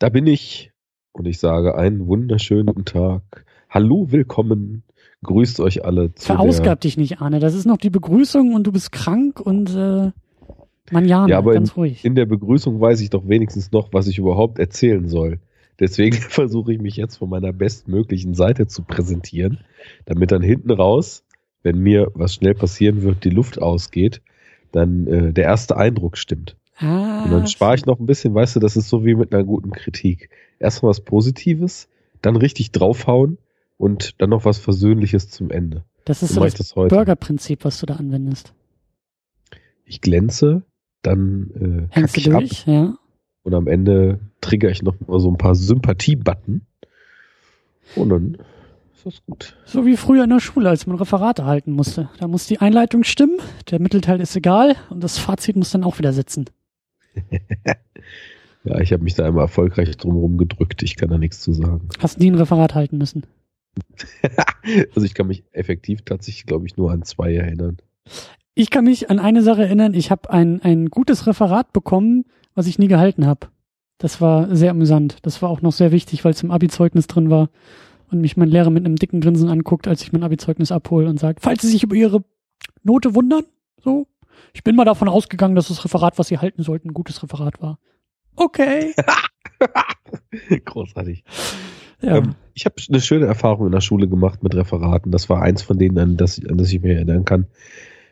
Da bin ich und ich sage einen wunderschönen Tag. Hallo, willkommen. Grüßt euch alle. Zu Verausgab dich nicht, Arne. Das ist noch die Begrüßung und du bist krank und äh, Manjana, ja, aber ganz in, ruhig. In der Begrüßung weiß ich doch wenigstens noch, was ich überhaupt erzählen soll. Deswegen versuche ich mich jetzt von meiner bestmöglichen Seite zu präsentieren, damit dann hinten raus, wenn mir was schnell passieren wird, die Luft ausgeht, dann äh, der erste Eindruck stimmt. Ah, und dann spare ich noch ein bisschen, weißt du, das ist so wie mit einer guten Kritik. Erstmal was Positives, dann richtig draufhauen und dann noch was Versöhnliches zum Ende. Das ist so, so das, Burger-Prinzip, was du da anwendest. Ich glänze, dann äh, Hängst du durch, ab, ja. Und am Ende trigger ich noch mal so ein paar Sympathie-Button. Und dann ist das gut. So wie früher in der Schule, als man Referate halten musste. Da muss die Einleitung stimmen, der Mittelteil ist egal und das Fazit muss dann auch wieder sitzen. ja, ich habe mich da immer erfolgreich drumherum gedrückt. Ich kann da nichts zu sagen. Hast nie ein Referat halten müssen? also ich kann mich effektiv tatsächlich, glaube ich, nur an zwei erinnern. Ich kann mich an eine Sache erinnern. Ich habe ein, ein gutes Referat bekommen, was ich nie gehalten habe. Das war sehr amüsant. Das war auch noch sehr wichtig, weil es im Abi-Zeugnis drin war und mich mein Lehrer mit einem dicken Grinsen anguckt, als ich mein Abi-Zeugnis abhole und sagt, falls Sie sich über Ihre Note wundern, so, ich bin mal davon ausgegangen, dass das Referat, was Sie halten sollten, ein gutes Referat war. Okay. Großartig. Ja. Ähm, ich habe eine schöne Erfahrung in der Schule gemacht mit Referaten. Das war eins von denen, an das, an das ich mich erinnern kann.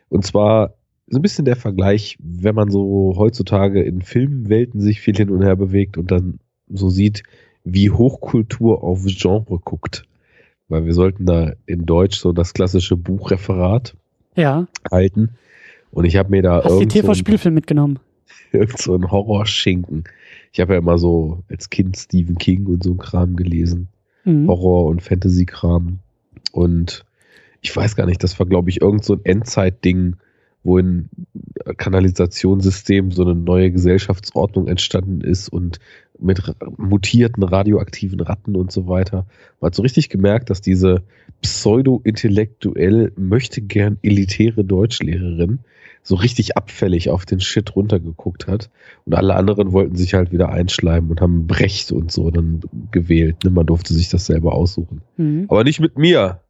Und zwar so ein bisschen der Vergleich, wenn man so heutzutage in Filmwelten sich viel hin und her bewegt und dann so sieht, wie Hochkultur auf Genre guckt. Weil wir sollten da in Deutsch so das klassische Buchreferat ja. halten. Und ich habe mir da Hast irgend TV-Spielfilm so mitgenommen? Irgend so ein Horrorschinken. Ich habe ja immer so als Kind Stephen King und so ein Kram gelesen. Mhm. Horror- und Fantasy-Kram. Und ich weiß gar nicht, das war, glaube ich, irgend so ein Endzeit-Ding, wo in Kanalisationssystem so eine neue Gesellschaftsordnung entstanden ist und mit mutierten radioaktiven Ratten und so weiter. Man hat so richtig gemerkt, dass diese pseudo-intellektuell möchte gern elitäre Deutschlehrerin so richtig abfällig auf den Shit runtergeguckt hat und alle anderen wollten sich halt wieder einschleimen und haben Brecht und so dann gewählt. Ne? Man durfte sich das selber aussuchen. Mhm. Aber nicht mit mir.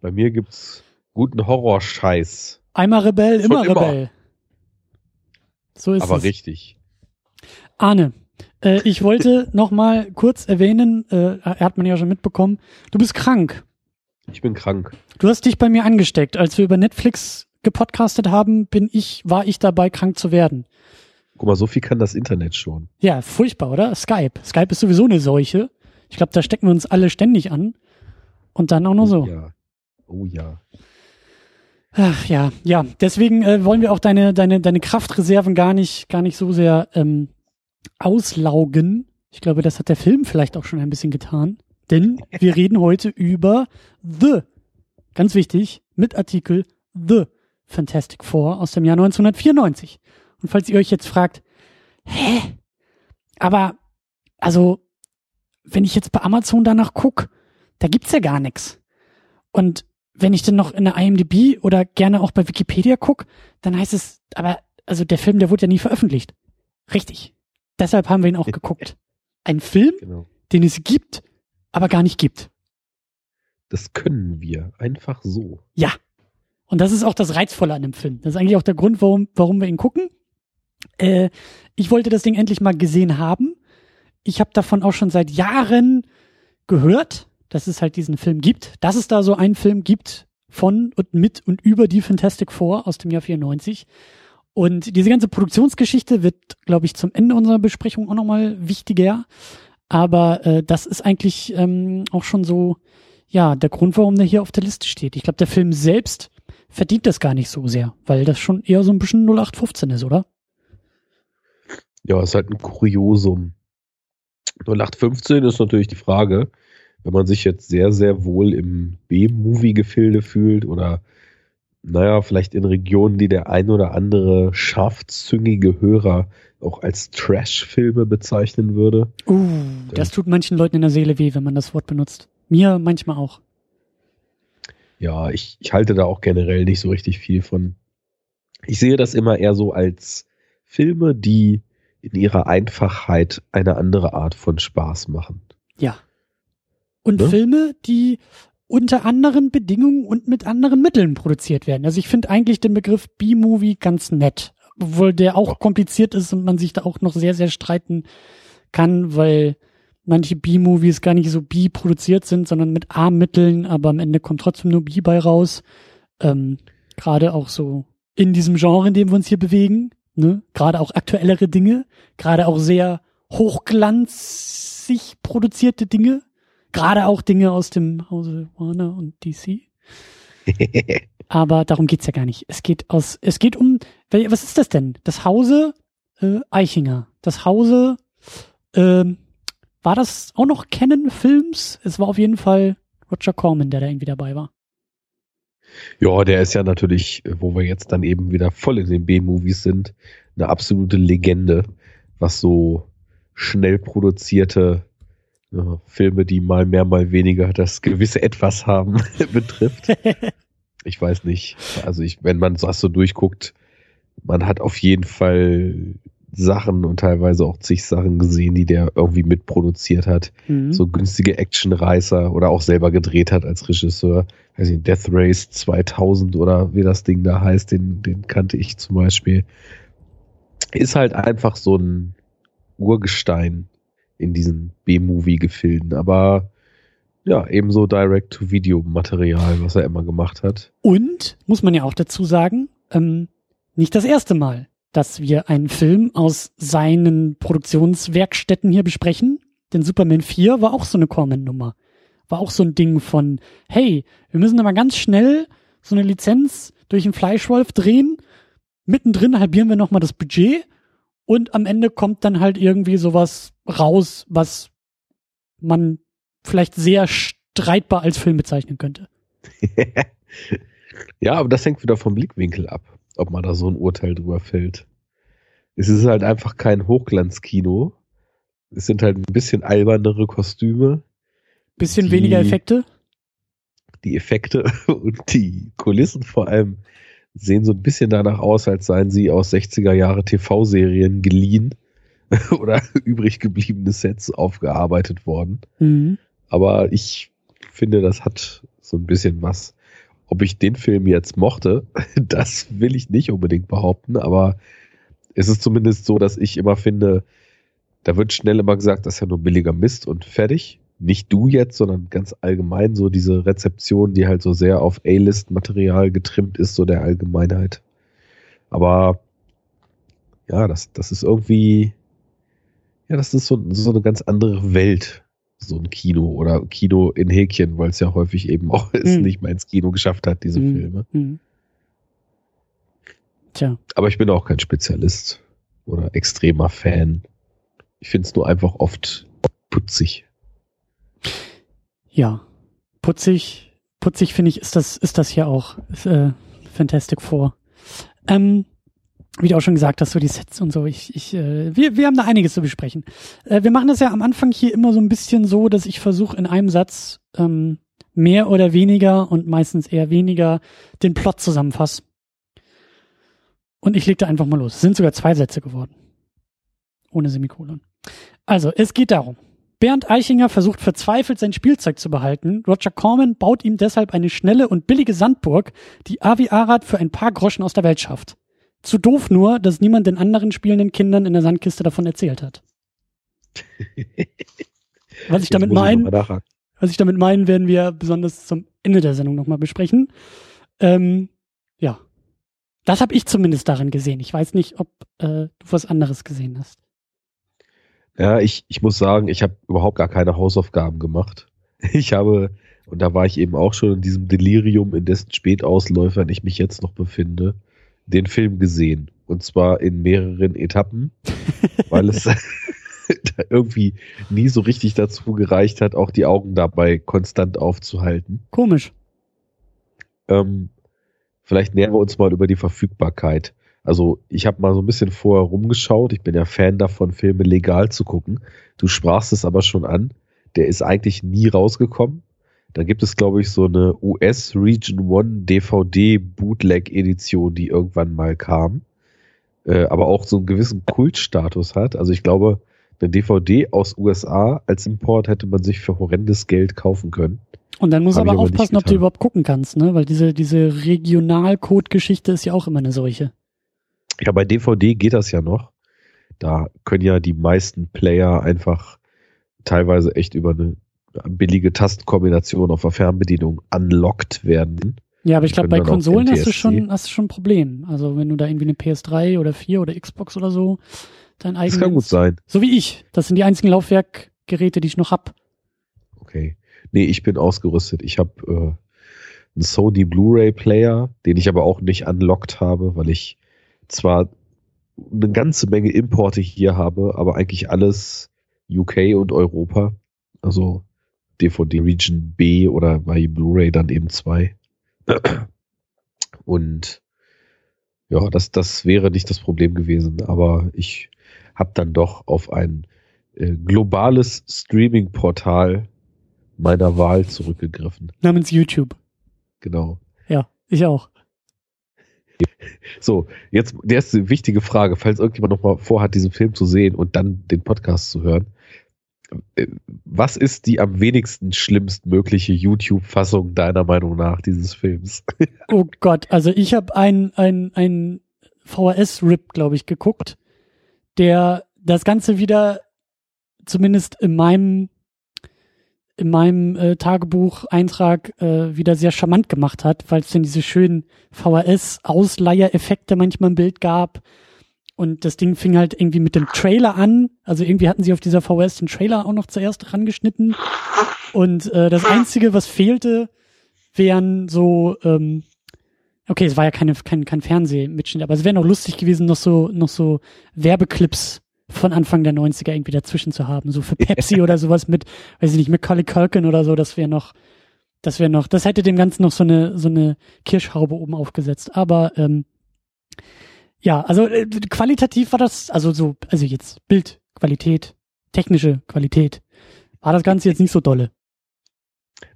Bei mir gibt's guten Horrorscheiß. Einmal Rebell, immer, immer Rebell. So ist Aber es. richtig. Arne, äh, ich wollte noch mal kurz erwähnen, äh, hat man ja schon mitbekommen, du bist krank. Ich bin krank. Du hast dich bei mir angesteckt. Als wir über Netflix gepodcastet haben, bin ich, war ich dabei, krank zu werden. Guck mal, so viel kann das Internet schon. Ja, furchtbar, oder? Skype. Skype ist sowieso eine Seuche. Ich glaube, da stecken wir uns alle ständig an. Und dann auch noch oh, so. Ja. Oh ja. Ach ja, ja. Deswegen äh, wollen wir auch deine, deine, deine Kraftreserven gar nicht, gar nicht so sehr ähm, auslaugen. Ich glaube, das hat der Film vielleicht auch schon ein bisschen getan. Denn wir reden heute über The. Ganz wichtig, mit Artikel The Fantastic Four aus dem Jahr 1994. Und falls ihr euch jetzt fragt, hä? Aber, also, wenn ich jetzt bei Amazon danach gucke, da gibt's ja gar nichts. Und wenn ich dann noch in der IMDb oder gerne auch bei Wikipedia gucke, dann heißt es, aber, also der Film, der wurde ja nie veröffentlicht. Richtig. Deshalb haben wir ihn auch geguckt. Ein Film, genau. den es gibt, aber gar nicht gibt. Das können wir. Einfach so. Ja. Und das ist auch das Reizvolle an dem Film. Das ist eigentlich auch der Grund, warum, warum wir ihn gucken. Äh, ich wollte das Ding endlich mal gesehen haben. Ich habe davon auch schon seit Jahren gehört dass es halt diesen Film gibt, dass es da so einen Film gibt von und mit und über die Fantastic Four aus dem Jahr 94. Und diese ganze Produktionsgeschichte wird, glaube ich, zum Ende unserer Besprechung auch nochmal wichtiger. Aber äh, das ist eigentlich ähm, auch schon so, ja, der Grund, warum der hier auf der Liste steht. Ich glaube, der Film selbst verdient das gar nicht so sehr, weil das schon eher so ein bisschen 0815 ist, oder? Ja, ist halt ein Kuriosum. 0815 ist natürlich die Frage, wenn man sich jetzt sehr, sehr wohl im B-Movie-Gefilde fühlt oder naja, vielleicht in Regionen, die der ein oder andere scharfzüngige Hörer auch als Trash-Filme bezeichnen würde. Uh, das tut manchen Leuten in der Seele weh, wenn man das Wort benutzt. Mir manchmal auch. Ja, ich, ich halte da auch generell nicht so richtig viel von. Ich sehe das immer eher so als Filme, die in ihrer Einfachheit eine andere Art von Spaß machen. Ja. Und ne? Filme, die unter anderen Bedingungen und mit anderen Mitteln produziert werden. Also ich finde eigentlich den Begriff B-Movie ganz nett, obwohl der auch kompliziert ist und man sich da auch noch sehr, sehr streiten kann, weil manche B-Movies gar nicht so B produziert sind, sondern mit A-Mitteln, aber am Ende kommt trotzdem nur B bei raus. Ähm, Gerade auch so in diesem Genre, in dem wir uns hier bewegen, ne? Gerade auch aktuellere Dinge, gerade auch sehr hochglanzig produzierte Dinge. Gerade auch Dinge aus dem Hause Warner und DC. Aber darum geht's ja gar nicht. Es geht aus, es geht um, was ist das denn? Das Hause äh, Eichinger. Das Hause, ähm, war das auch noch Canon Films? Es war auf jeden Fall Roger Corman, der da irgendwie dabei war. Ja, der ist ja natürlich, wo wir jetzt dann eben wieder voll in den B-Movies sind, eine absolute Legende, was so schnell produzierte ja, Filme, die mal mehr, mal weniger das gewisse Etwas haben, betrifft. ich weiß nicht. Also ich, wenn man das so durchguckt, man hat auf jeden Fall Sachen und teilweise auch zig Sachen gesehen, die der irgendwie mitproduziert hat. Mhm. So günstige Actionreißer oder auch selber gedreht hat als Regisseur. Weiß nicht, Death Race 2000 oder wie das Ding da heißt, den, den kannte ich zum Beispiel. Ist halt einfach so ein Urgestein in diesen B-Movie-Gefilden, aber ja, ebenso Direct-to-Video-Material, was er immer gemacht hat. Und, muss man ja auch dazu sagen, ähm, nicht das erste Mal, dass wir einen Film aus seinen Produktionswerkstätten hier besprechen. Denn Superman 4 war auch so eine Corman-Nummer. War auch so ein Ding von, hey, wir müssen aber ganz schnell so eine Lizenz durch den Fleischwolf drehen. Mittendrin halbieren wir nochmal das Budget und am Ende kommt dann halt irgendwie sowas raus, was man vielleicht sehr streitbar als Film bezeichnen könnte. ja, aber das hängt wieder vom Blickwinkel ab, ob man da so ein Urteil drüber fällt. Es ist halt einfach kein Hochglanzkino. Es sind halt ein bisschen albernere Kostüme. Bisschen die, weniger Effekte? Die Effekte und die Kulissen vor allem sehen so ein bisschen danach aus, als seien sie aus 60er Jahre TV-Serien geliehen oder übrig gebliebene Sets aufgearbeitet worden. Mhm. Aber ich finde, das hat so ein bisschen was. Ob ich den Film jetzt mochte, das will ich nicht unbedingt behaupten, aber es ist zumindest so, dass ich immer finde, da wird schnell immer gesagt, das ist ja nur billiger Mist und fertig nicht du jetzt, sondern ganz allgemein so diese Rezeption, die halt so sehr auf A-List-Material getrimmt ist, so der Allgemeinheit. Aber ja, das, das ist irgendwie, ja, das ist so, so eine ganz andere Welt, so ein Kino oder Kino in Häkchen, weil es ja häufig eben auch es hm. nicht mehr ins Kino geschafft hat, diese hm. Filme. Hm. Tja. Aber ich bin auch kein Spezialist oder extremer Fan. Ich finde es nur einfach oft putzig. Ja, putzig, putzig finde ich, ist das, ist das hier auch äh, Fantastic Four. Ähm, wie du auch schon gesagt hast, so die Sets und so, ich, ich, äh, wir, wir haben da einiges zu besprechen. Äh, wir machen das ja am Anfang hier immer so ein bisschen so, dass ich versuche in einem Satz ähm, mehr oder weniger und meistens eher weniger den Plot zusammenfassen. Und ich leg da einfach mal los. Es sind sogar zwei Sätze geworden. Ohne Semikolon. Also, es geht darum. Bernd Eichinger versucht verzweifelt sein Spielzeug zu behalten. Roger Corman baut ihm deshalb eine schnelle und billige Sandburg, die Avi Arad für ein paar Groschen aus der Welt schafft. Zu doof nur, dass niemand den anderen spielenden Kindern in der Sandkiste davon erzählt hat. was ich damit meine, was ich damit meine, werden wir besonders zum Ende der Sendung nochmal besprechen. Ähm, ja, das habe ich zumindest darin gesehen. Ich weiß nicht, ob äh, du was anderes gesehen hast. Ja, ich, ich muss sagen, ich habe überhaupt gar keine Hausaufgaben gemacht. Ich habe, und da war ich eben auch schon in diesem Delirium, in dessen Spätausläufern ich mich jetzt noch befinde, den Film gesehen. Und zwar in mehreren Etappen, weil es irgendwie nie so richtig dazu gereicht hat, auch die Augen dabei konstant aufzuhalten. Komisch. Ähm, vielleicht nähern wir uns mal über die Verfügbarkeit. Also ich habe mal so ein bisschen vorher rumgeschaut. Ich bin ja Fan davon, Filme legal zu gucken. Du sprachst es aber schon an. Der ist eigentlich nie rausgekommen. Da gibt es, glaube ich, so eine US Region One DVD Bootleg Edition, die irgendwann mal kam. äh, aber auch so einen gewissen Kultstatus hat. Also ich glaube, eine DVD aus USA als Import hätte man sich für horrendes Geld kaufen können. Und dann muss Hab aber aufpassen, ob du überhaupt gucken kannst, ne? Weil diese, diese Regionalcode-Geschichte ist ja auch immer eine solche. Ja, bei DVD geht das ja noch. Da können ja die meisten Player einfach teilweise echt über eine billige Tastenkombination auf der Fernbedienung unlocked werden. Ja, aber ich glaube, bei Konsolen hast du schon, hast du schon ein Problem. Also wenn du da irgendwie eine PS3 oder 4 oder Xbox oder so dein eigenes. Das kann gut sein. So wie ich. Das sind die einzigen Laufwerkgeräte, die ich noch hab. Okay. Nee, ich bin ausgerüstet. Ich habe äh, einen Sony Blu-ray Player, den ich aber auch nicht unlocked habe, weil ich zwar eine ganze Menge Importe hier habe, aber eigentlich alles UK und Europa. Also DVD Region B oder bei Blu-ray dann eben zwei. Und ja, das, das wäre nicht das Problem gewesen, aber ich habe dann doch auf ein äh, globales Streaming-Portal meiner Wahl zurückgegriffen. Namens YouTube. Genau. Ja, ich auch. So, jetzt die erste wichtige Frage, falls irgendjemand noch mal vorhat, diesen Film zu sehen und dann den Podcast zu hören. Äh, was ist die am wenigsten schlimmstmögliche YouTube-Fassung deiner Meinung nach dieses Films? Oh Gott, also ich habe ein, ein, VHS-Rip, glaube ich, geguckt, der das Ganze wieder, zumindest in meinem in meinem äh, Tagebuch-Eintrag äh, wieder sehr charmant gemacht hat, weil es dann diese schönen VHS-Ausleiher-Effekte manchmal im Bild gab und das Ding fing halt irgendwie mit dem Trailer an. Also irgendwie hatten sie auf dieser VHS den Trailer auch noch zuerst rangeschnitten. Und äh, das Einzige, was fehlte, wären so, ähm, okay, es war ja keine, kein, kein Fernsehmitschnitt, aber es wäre noch lustig gewesen, noch so, noch so Werbeclips von Anfang der 90er irgendwie dazwischen zu haben. So für Pepsi oder sowas mit, weiß ich nicht, mit Collie Culkin oder so, das wäre noch, das wäre noch, das hätte dem Ganzen noch so eine, so eine Kirschhaube oben aufgesetzt. Aber ähm, ja, also äh, qualitativ war das, also so, also jetzt Bildqualität, technische Qualität, war das Ganze jetzt nicht so dolle.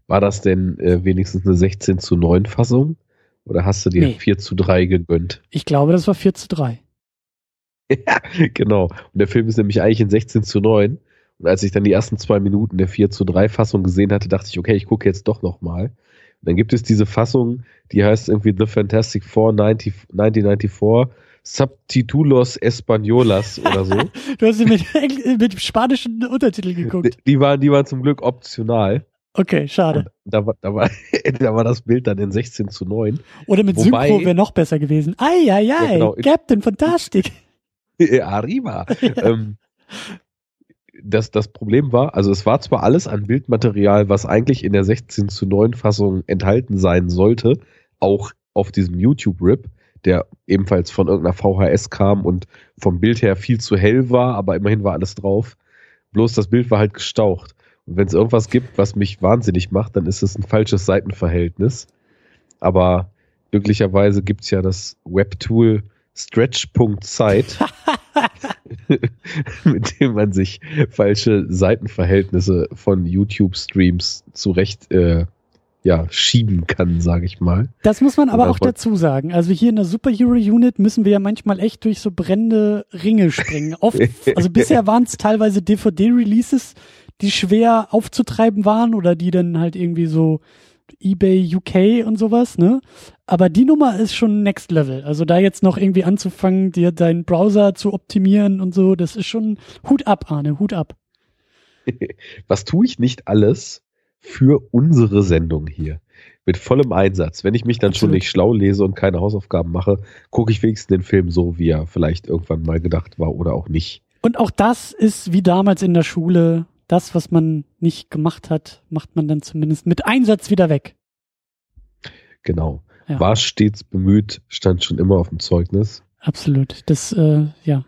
War das denn äh, wenigstens eine 16 zu 9 Fassung? Oder hast du dir nee. 4 zu 3 gegönnt? Ich glaube, das war 4 zu 3. ja, genau. Und der Film ist nämlich eigentlich in 16 zu 9. Und als ich dann die ersten zwei Minuten der 4 zu 3 Fassung gesehen hatte, dachte ich, okay, ich gucke jetzt doch nochmal. Dann gibt es diese Fassung, die heißt irgendwie The Fantastic Four 90, 1994 Subtitulos Españolas oder so. du hast sie mit, mit spanischen Untertiteln geguckt. Die, waren, die waren zum Glück optional. Okay, schade. Da war, da, war, da war das Bild dann in 16 zu 9. Oder mit Wobei, Synchro wäre noch besser gewesen. Ei, ei, ei, ja, genau. Captain Fantastic. Arriba. ähm, das, das Problem war, also es war zwar alles an Bildmaterial, was eigentlich in der 16 zu 9 Fassung enthalten sein sollte, auch auf diesem YouTube-Rip, der ebenfalls von irgendeiner VHS kam und vom Bild her viel zu hell war, aber immerhin war alles drauf. Bloß das Bild war halt gestaucht. Und wenn es irgendwas gibt, was mich wahnsinnig macht, dann ist es ein falsches Seitenverhältnis. Aber glücklicherweise gibt's ja das Webtool Stretch.site, mit dem man sich falsche Seitenverhältnisse von YouTube-Streams zurecht äh, ja, schieben kann, sage ich mal. Das muss man aber auch dazu sagen. Also hier in der Superhero Unit müssen wir ja manchmal echt durch so brennende Ringe springen. Oft, also bisher waren es teilweise DVD-Releases, die schwer aufzutreiben waren oder die dann halt irgendwie so eBay UK und sowas, ne? Aber die Nummer ist schon Next Level. Also da jetzt noch irgendwie anzufangen, dir deinen Browser zu optimieren und so, das ist schon Hut ab, Arne, Hut ab. Was tue ich nicht alles, für unsere Sendung hier. Mit vollem Einsatz. Wenn ich mich dann Absolut. schon nicht schlau lese und keine Hausaufgaben mache, gucke ich wenigstens den Film so, wie er vielleicht irgendwann mal gedacht war oder auch nicht. Und auch das ist wie damals in der Schule. Das, was man nicht gemacht hat, macht man dann zumindest mit Einsatz wieder weg. Genau. Ja. War stets bemüht, stand schon immer auf dem Zeugnis. Absolut. Das, äh, ja,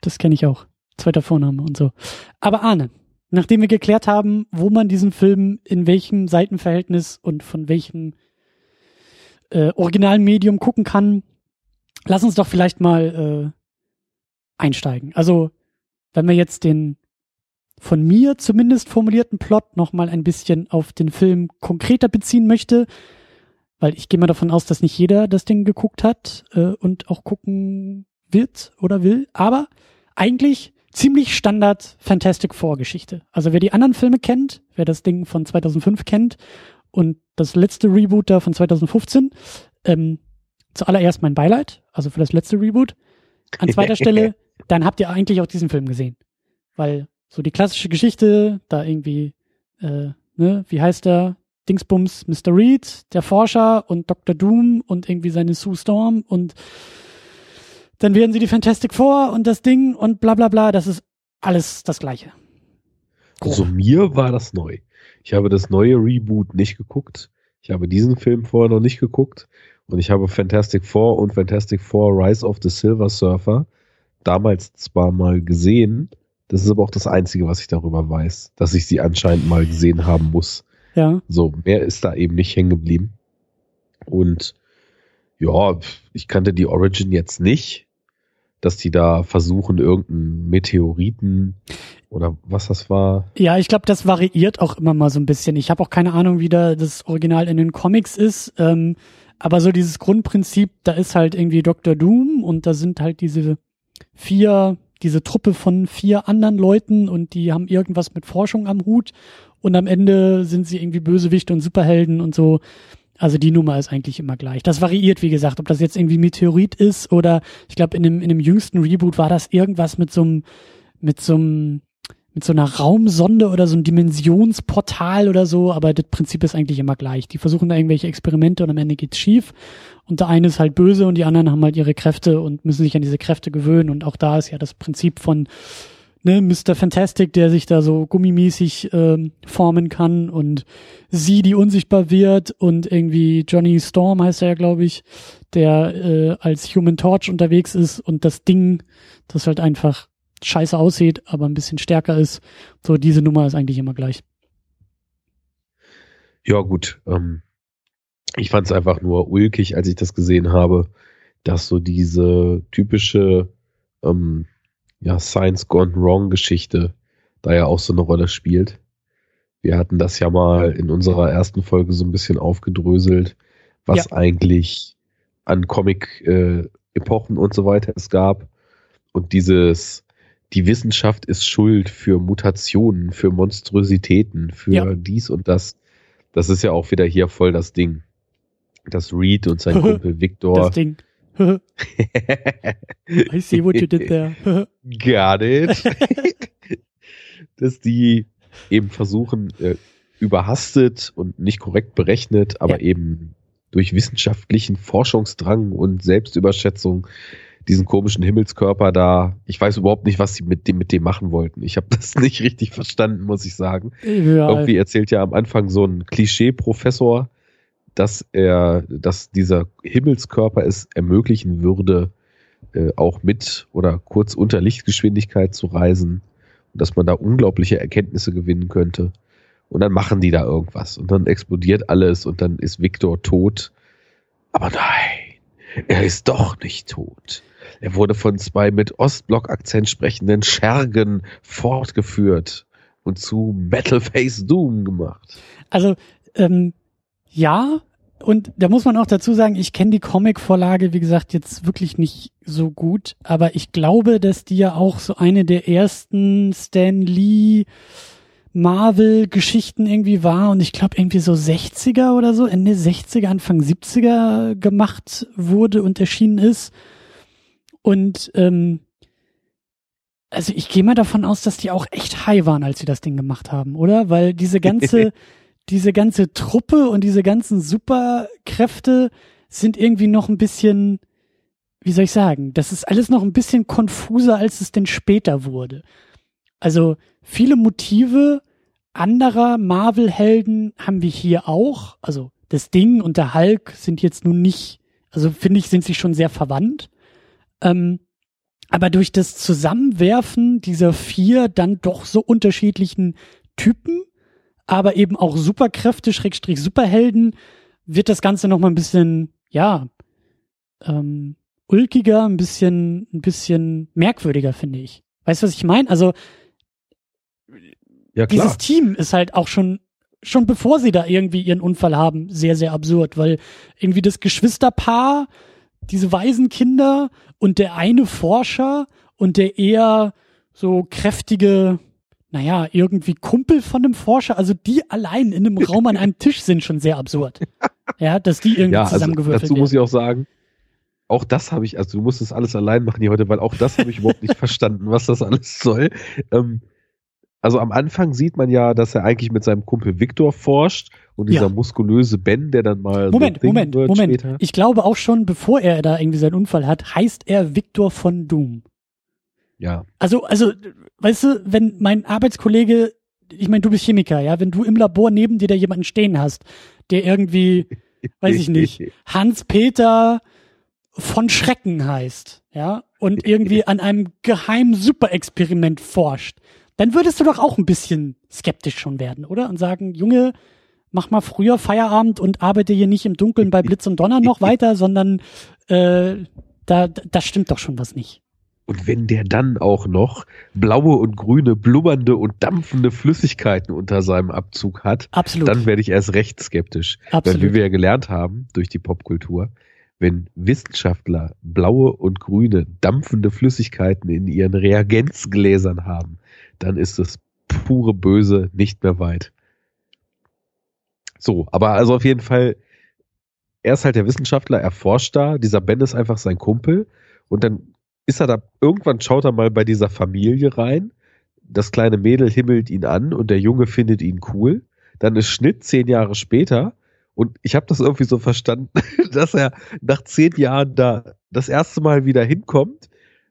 das kenne ich auch. Zweiter Vorname und so. Aber Arne, nachdem wir geklärt haben, wo man diesen Film in welchem Seitenverhältnis und von welchem äh, originalen Medium gucken kann, lass uns doch vielleicht mal äh, einsteigen. Also, wenn wir jetzt den von mir zumindest formulierten Plot noch mal ein bisschen auf den Film konkreter beziehen möchte, weil ich gehe mal davon aus, dass nicht jeder das Ding geguckt hat äh, und auch gucken wird oder will, aber eigentlich ziemlich Standard Fantastic Four Geschichte. Also wer die anderen Filme kennt, wer das Ding von 2005 kennt und das letzte Reboot da von 2015, ähm, zuallererst mein Beileid, also für das letzte Reboot. An zweiter Stelle, dann habt ihr eigentlich auch diesen Film gesehen. Weil so die klassische Geschichte, da irgendwie, äh, ne, wie heißt der? Dingsbums, Mr. Reed, der Forscher und Dr. Doom und irgendwie seine Sue Storm und dann werden sie die Fantastic Four und das Ding und bla bla bla. Das ist alles das Gleiche. Also mir war das neu. Ich habe das neue Reboot nicht geguckt. Ich habe diesen Film vorher noch nicht geguckt. Und ich habe Fantastic Four und Fantastic Four Rise of the Silver Surfer damals zwar mal gesehen. Das ist aber auch das Einzige, was ich darüber weiß, dass ich sie anscheinend mal gesehen haben muss. Ja. So, mehr ist da eben nicht hängen geblieben. Und ja, ich kannte die Origin jetzt nicht dass die da versuchen, irgendeinen Meteoriten oder was das war. Ja, ich glaube, das variiert auch immer mal so ein bisschen. Ich habe auch keine Ahnung, wie da das Original in den Comics ist. Ähm, aber so dieses Grundprinzip, da ist halt irgendwie Dr. Doom und da sind halt diese vier, diese Truppe von vier anderen Leuten und die haben irgendwas mit Forschung am Hut und am Ende sind sie irgendwie Bösewichte und Superhelden und so. Also die Nummer ist eigentlich immer gleich. Das variiert, wie gesagt, ob das jetzt irgendwie Meteorit ist oder ich glaube, in dem, in dem jüngsten Reboot war das irgendwas mit so einem, mit so einem, mit so einer Raumsonde oder so einem Dimensionsportal oder so, aber das Prinzip ist eigentlich immer gleich. Die versuchen da irgendwelche Experimente und am Ende geht's schief. Und der eine ist halt böse und die anderen haben halt ihre Kräfte und müssen sich an diese Kräfte gewöhnen. Und auch da ist ja das Prinzip von ne, Mr. Fantastic, der sich da so gummimäßig ähm, formen kann und sie, die unsichtbar wird und irgendwie Johnny Storm heißt er ja, glaube ich, der äh, als Human Torch unterwegs ist und das Ding, das halt einfach scheiße aussieht, aber ein bisschen stärker ist. So, diese Nummer ist eigentlich immer gleich. Ja, gut. Ähm, ich fand es einfach nur ulkig, als ich das gesehen habe, dass so diese typische ähm, ja, Science Gone Wrong Geschichte da ja auch so eine Rolle spielt. Wir hatten das ja mal in unserer ersten Folge so ein bisschen aufgedröselt, was ja. eigentlich an Comic-Epochen äh, und so weiter es gab. Und dieses, die Wissenschaft ist schuld für Mutationen, für Monstrositäten, für ja. dies und das. Das ist ja auch wieder hier voll das Ding. Das Reed und sein Kumpel Victor. Das Ding I see what you did there. Got it. Dass die eben versuchen, äh, überhastet und nicht korrekt berechnet, aber ja. eben durch wissenschaftlichen Forschungsdrang und Selbstüberschätzung diesen komischen Himmelskörper da. Ich weiß überhaupt nicht, was sie mit dem, mit dem machen wollten. Ich habe das nicht richtig verstanden, muss ich sagen. Ja. Irgendwie erzählt ja am Anfang so ein Klischee-Professor, dass er, dass dieser Himmelskörper es ermöglichen würde, äh, auch mit oder kurz unter Lichtgeschwindigkeit zu reisen und dass man da unglaubliche Erkenntnisse gewinnen könnte. Und dann machen die da irgendwas und dann explodiert alles und dann ist Victor tot. Aber nein, er ist doch nicht tot. Er wurde von zwei mit Ostblock-Akzent sprechenden Schergen fortgeführt und zu Metal Face Doom gemacht. Also, ähm, ja, und da muss man auch dazu sagen, ich kenne die Comic-Vorlage, wie gesagt, jetzt wirklich nicht so gut, aber ich glaube, dass die ja auch so eine der ersten Stan Lee Marvel-Geschichten irgendwie war und ich glaube irgendwie so 60er oder so, Ende 60er, Anfang 70er gemacht wurde und erschienen ist. Und ähm, also ich gehe mal davon aus, dass die auch echt high waren, als sie das Ding gemacht haben, oder? Weil diese ganze diese ganze Truppe und diese ganzen Superkräfte sind irgendwie noch ein bisschen, wie soll ich sagen, das ist alles noch ein bisschen konfuser, als es denn später wurde. Also viele Motive anderer Marvel-Helden haben wir hier auch. Also das Ding und der Hulk sind jetzt nun nicht, also finde ich, sind sie schon sehr verwandt. Ähm, aber durch das Zusammenwerfen dieser vier dann doch so unterschiedlichen Typen aber eben auch Superkräfte, Schrägstrich Superhelden, wird das Ganze noch mal ein bisschen, ja, ähm, ulkiger, ein bisschen, ein bisschen merkwürdiger, finde ich. Weißt du, was ich meine? Also, ja, dieses Team ist halt auch schon, schon bevor sie da irgendwie ihren Unfall haben, sehr, sehr absurd, weil irgendwie das Geschwisterpaar, diese Waisenkinder und der eine Forscher und der eher so kräftige, naja, irgendwie Kumpel von dem Forscher, also die allein in einem Raum an einem Tisch sind schon sehr absurd. Ja, dass die irgendwie ja, also zusammengewürfelt also dazu muss ich auch sagen, auch das habe ich, also du musst das alles allein machen hier heute, weil auch das habe ich überhaupt nicht verstanden, was das alles soll. Ähm, also am Anfang sieht man ja, dass er eigentlich mit seinem Kumpel Victor forscht und dieser ja. muskulöse Ben, der dann mal Moment, so Moment, Moment. Später. Ich glaube auch schon, bevor er da irgendwie seinen Unfall hat, heißt er Victor von Doom. Ja. Also, also, weißt du, wenn mein Arbeitskollege, ich meine, du bist Chemiker, ja, wenn du im Labor neben dir da jemanden stehen hast, der irgendwie, weiß ich nicht, Hans-Peter von Schrecken heißt, ja, und irgendwie an einem geheimen Superexperiment forscht, dann würdest du doch auch ein bisschen skeptisch schon werden, oder? Und sagen, Junge, mach mal früher Feierabend und arbeite hier nicht im Dunkeln bei Blitz und Donner noch weiter, sondern äh, da, da stimmt doch schon was nicht. Und wenn der dann auch noch blaue und grüne, blubbernde und dampfende Flüssigkeiten unter seinem Abzug hat, Absolut. dann werde ich erst recht skeptisch. Absolut. Weil wie wir ja gelernt haben durch die Popkultur, wenn Wissenschaftler blaue und grüne, dampfende Flüssigkeiten in ihren Reagenzgläsern haben, dann ist das pure Böse nicht mehr weit. So, aber also auf jeden Fall, er ist halt der Wissenschaftler, er forscht da, dieser Ben ist einfach sein Kumpel und dann ist er da, irgendwann schaut er mal bei dieser Familie rein, das kleine Mädel himmelt ihn an und der Junge findet ihn cool. Dann ist Schnitt zehn Jahre später und ich habe das irgendwie so verstanden, dass er nach zehn Jahren da das erste Mal wieder hinkommt,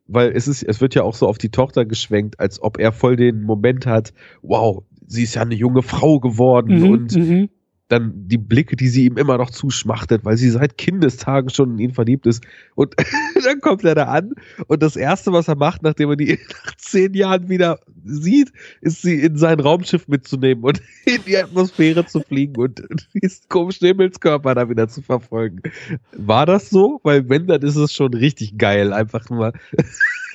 weil es ist, es wird ja auch so auf die Tochter geschwenkt, als ob er voll den Moment hat, wow, sie ist ja eine junge Frau geworden mhm, und mhm dann die Blicke, die sie ihm immer noch zuschmachtet, weil sie seit Kindestagen schon in ihn verliebt ist. Und dann kommt er da an und das Erste, was er macht, nachdem er die nach zehn Jahren wieder sieht, ist sie in sein Raumschiff mitzunehmen und in die Atmosphäre zu fliegen und diesen komischen Himmelskörper da wieder zu verfolgen. War das so? Weil wenn, dann ist es schon richtig geil, einfach nur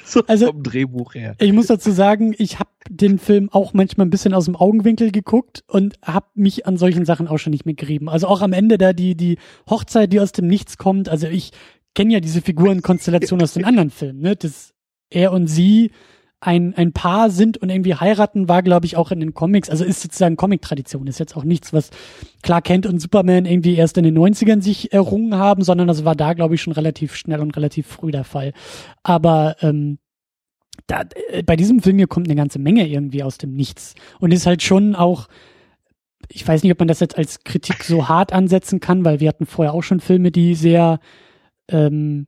so also, vom Drehbuch her. Ich muss dazu sagen, ich habe den Film auch manchmal ein bisschen aus dem Augenwinkel geguckt und habe mich an solchen Sachen auch schon nicht mehr gerieben. Also auch am Ende da die, die Hochzeit, die aus dem Nichts kommt. Also ich kenne ja diese Figurenkonstellation aus den anderen Filmen. Ne? Das er und sie ein, ein Paar sind und irgendwie heiraten, war, glaube ich, auch in den Comics, also ist sozusagen Comic-Tradition, ist jetzt auch nichts, was Clark Kent und Superman irgendwie erst in den 90ern sich errungen haben, sondern das war da, glaube ich, schon relativ schnell und relativ früh der Fall. Aber ähm, da, äh, bei diesem Film hier kommt eine ganze Menge irgendwie aus dem Nichts. Und ist halt schon auch ich weiß nicht, ob man das jetzt als Kritik so hart ansetzen kann, weil wir hatten vorher auch schon Filme, die sehr ähm,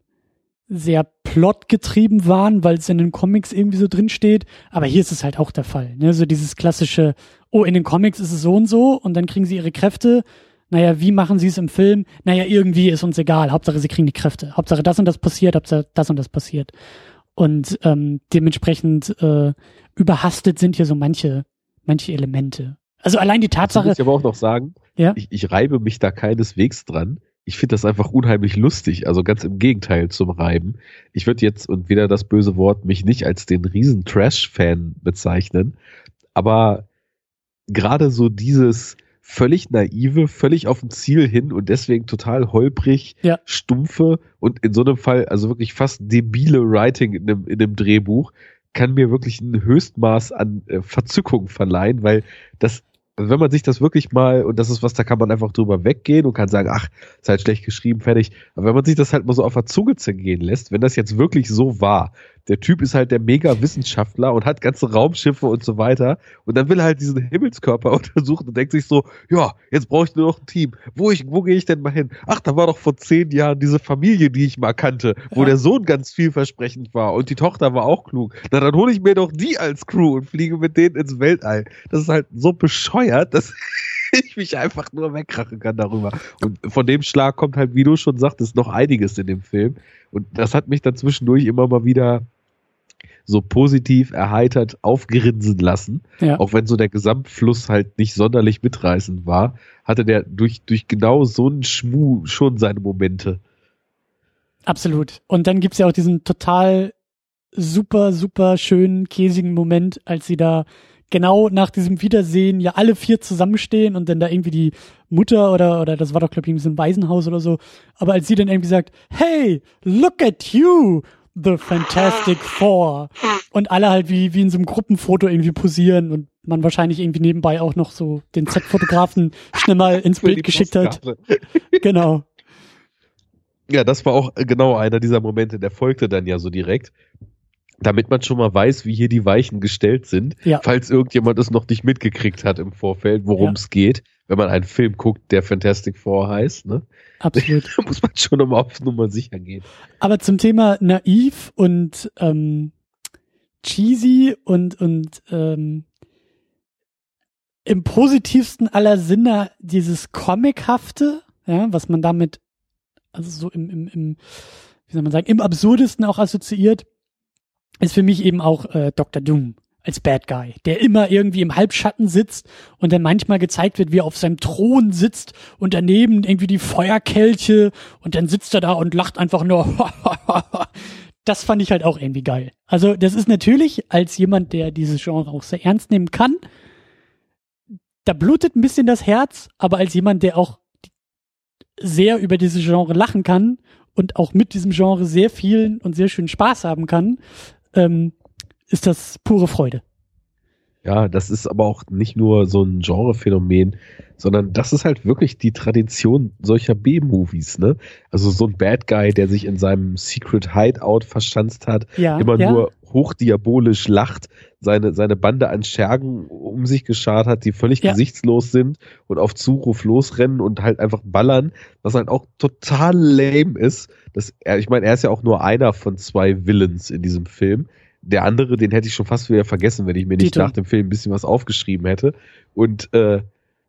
sehr plotgetrieben waren, weil es in den Comics irgendwie so drin steht. Aber hier ist es halt auch der Fall. Ne? So dieses klassische, oh, in den Comics ist es so und so und dann kriegen sie ihre Kräfte. Naja, wie machen sie es im Film? Naja, irgendwie ist uns egal. Hauptsache, sie kriegen die Kräfte. Hauptsache, das und das passiert, Hauptsache, das und das passiert. Und ähm, dementsprechend äh, überhastet sind hier so manche, manche Elemente. Also allein die Tatsache. Das muss ich aber auch noch sagen, ja? ich, ich reibe mich da keineswegs dran ich finde das einfach unheimlich lustig. Also ganz im Gegenteil zum Reiben. Ich würde jetzt, und wieder das böse Wort, mich nicht als den riesen Trash-Fan bezeichnen, aber gerade so dieses völlig naive, völlig auf ein Ziel hin und deswegen total holprig, ja. stumpfe und in so einem Fall also wirklich fast debile Writing in einem, in einem Drehbuch kann mir wirklich ein Höchstmaß an äh, Verzückung verleihen, weil das wenn man sich das wirklich mal, und das ist was, da kann man einfach drüber weggehen und kann sagen, ach, ist halt schlecht geschrieben, fertig. Aber wenn man sich das halt mal so auf der Zunge zergehen lässt, wenn das jetzt wirklich so war, der Typ ist halt der Mega-Wissenschaftler und hat ganze Raumschiffe und so weiter. Und dann will er halt diesen Himmelskörper untersuchen und denkt sich so, ja, jetzt brauche ich nur noch ein Team. Wo, ich, wo gehe ich denn mal hin? Ach, da war doch vor zehn Jahren diese Familie, die ich mal kannte, wo ja. der Sohn ganz vielversprechend war und die Tochter war auch klug. Na, dann hole ich mir doch die als Crew und fliege mit denen ins Weltall. Das ist halt so bescheuert, dass ich mich einfach nur wegkrachen kann darüber. Und von dem Schlag kommt halt, wie du schon sagtest, noch einiges in dem Film. Und das hat mich dann zwischendurch immer mal wieder so positiv erheitert aufgrinsen lassen. Ja. Auch wenn so der Gesamtfluss halt nicht sonderlich mitreißend war, hatte der durch, durch genau so einen Schmuh schon seine Momente. Absolut. Und dann gibt's ja auch diesen total super, super schönen, käsigen Moment, als sie da genau nach diesem Wiedersehen ja alle vier zusammenstehen und dann da irgendwie die Mutter oder, oder das war doch, glaube ich, so ein Waisenhaus oder so. Aber als sie dann irgendwie sagt, hey, look at you, the Fantastic Four. Und alle halt wie, wie in so einem Gruppenfoto irgendwie posieren und man wahrscheinlich irgendwie nebenbei auch noch so den Z-Fotografen schnell mal ins Bild geschickt hat. Genau. Ja, das war auch genau einer dieser Momente, der folgte dann ja so direkt damit man schon mal weiß, wie hier die Weichen gestellt sind, ja. falls irgendjemand es noch nicht mitgekriegt hat im Vorfeld, worum es ja. geht, wenn man einen Film guckt, der Fantastic Four heißt. Ne? Absolut. da muss man schon mal auf Nummer sicher gehen. Aber zum Thema naiv und ähm, cheesy und und ähm, im positivsten aller Sinne dieses Comichafte, ja, was man damit, also so im, im, im wie soll man sagen, im absurdesten auch assoziiert, ist für mich eben auch äh, Dr. Doom als Bad Guy, der immer irgendwie im Halbschatten sitzt und dann manchmal gezeigt wird, wie er auf seinem Thron sitzt und daneben irgendwie die Feuerkelche und dann sitzt er da und lacht einfach nur. das fand ich halt auch irgendwie geil. Also das ist natürlich als jemand, der dieses Genre auch sehr ernst nehmen kann, da blutet ein bisschen das Herz, aber als jemand, der auch sehr über dieses Genre lachen kann und auch mit diesem Genre sehr viel und sehr schön Spaß haben kann, ähm, ist das pure Freude. Ja, das ist aber auch nicht nur so ein Genrephänomen, sondern das ist halt wirklich die Tradition solcher B-Movies, ne? Also so ein Bad Guy, der sich in seinem Secret Hideout verschanzt hat, ja, immer ja. nur hochdiabolisch lacht, seine, seine Bande an Schergen um sich geschart hat, die völlig ja. gesichtslos sind und auf Zuruf losrennen und halt einfach ballern, was halt auch total lame ist. Das, ich meine, er ist ja auch nur einer von zwei Villains in diesem Film der andere, den hätte ich schon fast wieder vergessen, wenn ich mir nicht Dito. nach dem Film ein bisschen was aufgeschrieben hätte. Und äh,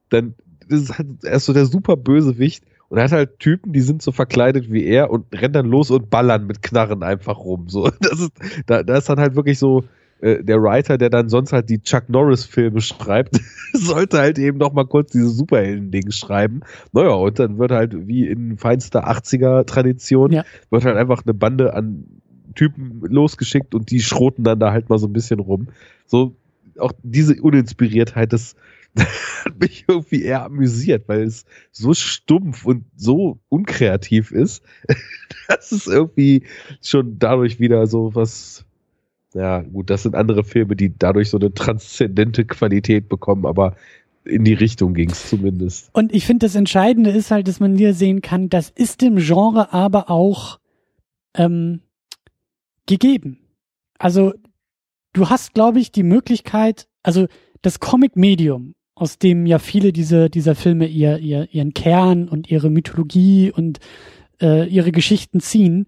dann ist halt, er ist so der super Bösewicht und er hat halt Typen, die sind so verkleidet wie er und rennen dann los und ballern mit Knarren einfach rum. So, das ist, da, da ist dann halt wirklich so äh, der Writer, der dann sonst halt die Chuck Norris-Filme schreibt, sollte halt eben noch mal kurz diese Superhelden-Ding schreiben. Naja, und dann wird halt wie in feinster 80er-Tradition, ja. wird halt einfach eine Bande an Typen losgeschickt und die schroten dann da halt mal so ein bisschen rum. So, auch diese Uninspiriertheit, hat mich irgendwie eher amüsiert, weil es so stumpf und so unkreativ ist, dass es irgendwie schon dadurch wieder so was, ja gut, das sind andere Filme, die dadurch so eine transzendente Qualität bekommen, aber in die Richtung ging es zumindest. Und ich finde, das Entscheidende ist halt, dass man hier sehen kann, das ist dem Genre aber auch ähm, gegeben. Also du hast, glaube ich, die Möglichkeit, also das Comic-Medium, aus dem ja viele diese, dieser Filme ihr, ihr, ihren Kern und ihre Mythologie und äh, ihre Geschichten ziehen,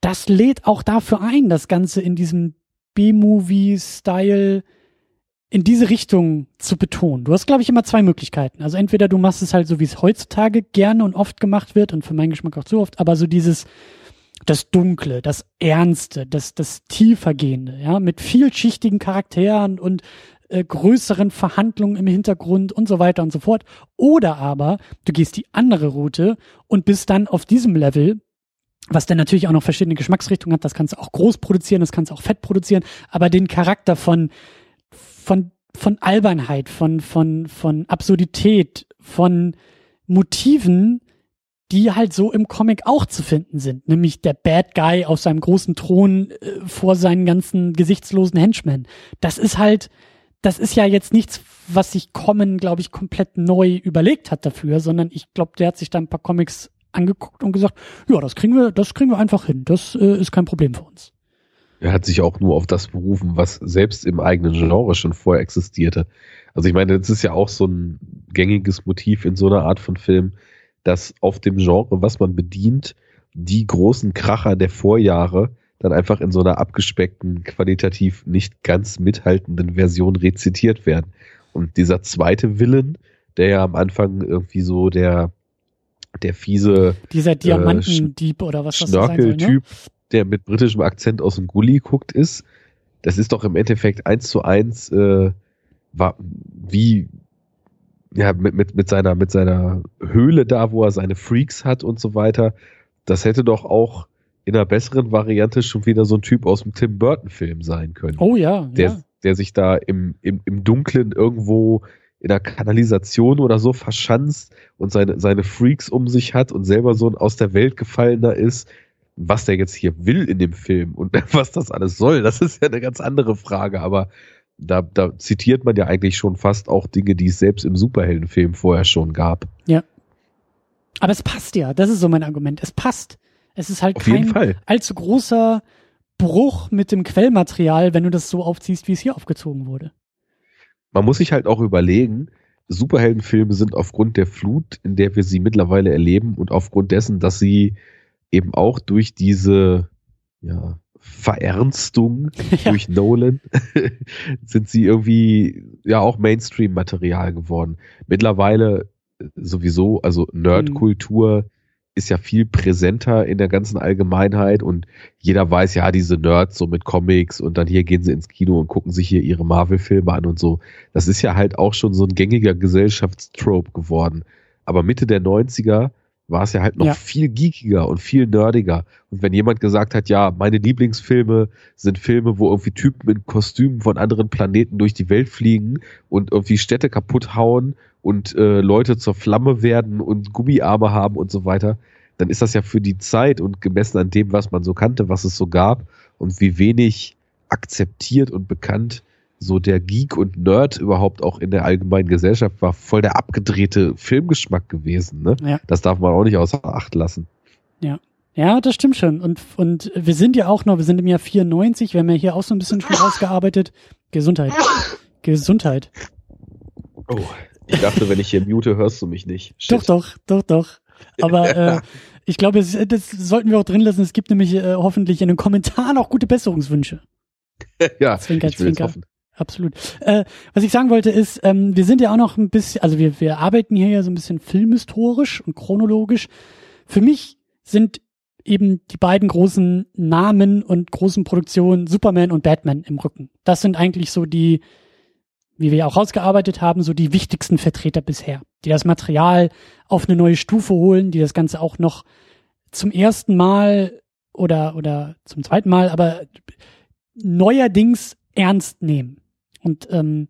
das lädt auch dafür ein, das Ganze in diesem B-Movie-Style in diese Richtung zu betonen. Du hast, glaube ich, immer zwei Möglichkeiten. Also entweder du machst es halt so, wie es heutzutage gerne und oft gemacht wird und für meinen Geschmack auch zu oft, aber so dieses, das Dunkle, das Ernste, das, das Tiefergehende, ja, mit vielschichtigen Charakteren und äh, größeren Verhandlungen im Hintergrund und so weiter und so fort. Oder aber du gehst die andere Route und bist dann auf diesem Level, was dann natürlich auch noch verschiedene Geschmacksrichtungen hat, das kannst du auch groß produzieren, das kannst du auch fett produzieren, aber den Charakter von, von, von Albernheit, von, von, von Absurdität, von Motiven, die halt so im Comic auch zu finden sind, nämlich der Bad Guy auf seinem großen Thron äh, vor seinen ganzen gesichtslosen Henchmen. Das ist halt, das ist ja jetzt nichts, was sich Common, glaube ich, komplett neu überlegt hat dafür, sondern ich glaube, der hat sich da ein paar Comics angeguckt und gesagt, ja, das kriegen wir, das kriegen wir einfach hin. Das äh, ist kein Problem für uns. Er hat sich auch nur auf das berufen, was selbst im eigenen Genre schon vorher existierte. Also ich meine, das ist ja auch so ein gängiges Motiv in so einer Art von Film, dass auf dem Genre, was man bedient, die großen Kracher der Vorjahre dann einfach in so einer abgespeckten, qualitativ nicht ganz mithaltenden Version rezitiert werden. Und dieser zweite Willen, der ja am Anfang irgendwie so der, der fiese dieser äh, Diamantendieb äh, oder was das soll, ne? der mit britischem Akzent aus dem Gully guckt, ist, das ist doch im Endeffekt eins zu eins äh, war, wie ja, mit, mit, mit seiner, mit seiner Höhle da, wo er seine Freaks hat und so weiter. Das hätte doch auch in einer besseren Variante schon wieder so ein Typ aus dem Tim Burton Film sein können. Oh ja. Der, ja. der sich da im, im, im Dunklen irgendwo in der Kanalisation oder so verschanzt und seine, seine Freaks um sich hat und selber so ein aus der Welt gefallener ist, was der jetzt hier will in dem Film und was das alles soll, das ist ja eine ganz andere Frage, aber da, da zitiert man ja eigentlich schon fast auch Dinge, die es selbst im Superheldenfilm vorher schon gab. Ja. Aber es passt ja, das ist so mein Argument. Es passt. Es ist halt Auf kein allzu großer Bruch mit dem Quellmaterial, wenn du das so aufziehst, wie es hier aufgezogen wurde. Man muss sich halt auch überlegen, Superheldenfilme sind aufgrund der Flut, in der wir sie mittlerweile erleben und aufgrund dessen, dass sie eben auch durch diese ja, Veernstung ja. durch Nolan sind sie irgendwie ja auch Mainstream-Material geworden. Mittlerweile sowieso, also Nerdkultur mhm. Ist ja viel präsenter in der ganzen Allgemeinheit und jeder weiß ja, diese Nerds so mit Comics und dann hier gehen sie ins Kino und gucken sich hier ihre Marvel-Filme an und so. Das ist ja halt auch schon so ein gängiger Gesellschaftstrope geworden. Aber Mitte der 90er war es ja halt noch ja. viel geekiger und viel nerdiger. Und wenn jemand gesagt hat, ja, meine Lieblingsfilme sind Filme, wo irgendwie Typen in Kostümen von anderen Planeten durch die Welt fliegen und irgendwie Städte kaputt hauen und äh, Leute zur Flamme werden und Gummiarme haben und so weiter, dann ist das ja für die Zeit und gemessen an dem, was man so kannte, was es so gab und wie wenig akzeptiert und bekannt so der Geek und Nerd überhaupt auch in der allgemeinen Gesellschaft war voll der abgedrehte Filmgeschmack gewesen. Ne? Ja. Das darf man auch nicht außer Acht lassen. Ja. Ja, das stimmt schon. Und, und wir sind ja auch noch, wir sind im Jahr 94, wir haben ja hier auch so ein bisschen schon ausgearbeitet. Gesundheit. Gesundheit. Oh, ich dachte, wenn ich hier mute, hörst du mich nicht. Shit. Doch, doch, doch, doch. Aber äh, ich glaube, das, das sollten wir auch drin lassen. Es gibt nämlich äh, hoffentlich in den Kommentaren auch gute Besserungswünsche. ja, zwinker, ich will zwinker. hoffen absolut. Äh, was ich sagen wollte ist, ähm, wir sind ja auch noch ein bisschen, also wir, wir arbeiten hier ja so ein bisschen filmhistorisch und chronologisch. Für mich sind eben die beiden großen Namen und großen Produktionen Superman und Batman im Rücken. Das sind eigentlich so die, wie wir auch rausgearbeitet haben, so die wichtigsten Vertreter bisher, die das Material auf eine neue Stufe holen, die das Ganze auch noch zum ersten Mal oder, oder zum zweiten Mal, aber neuerdings ernst nehmen und ähm,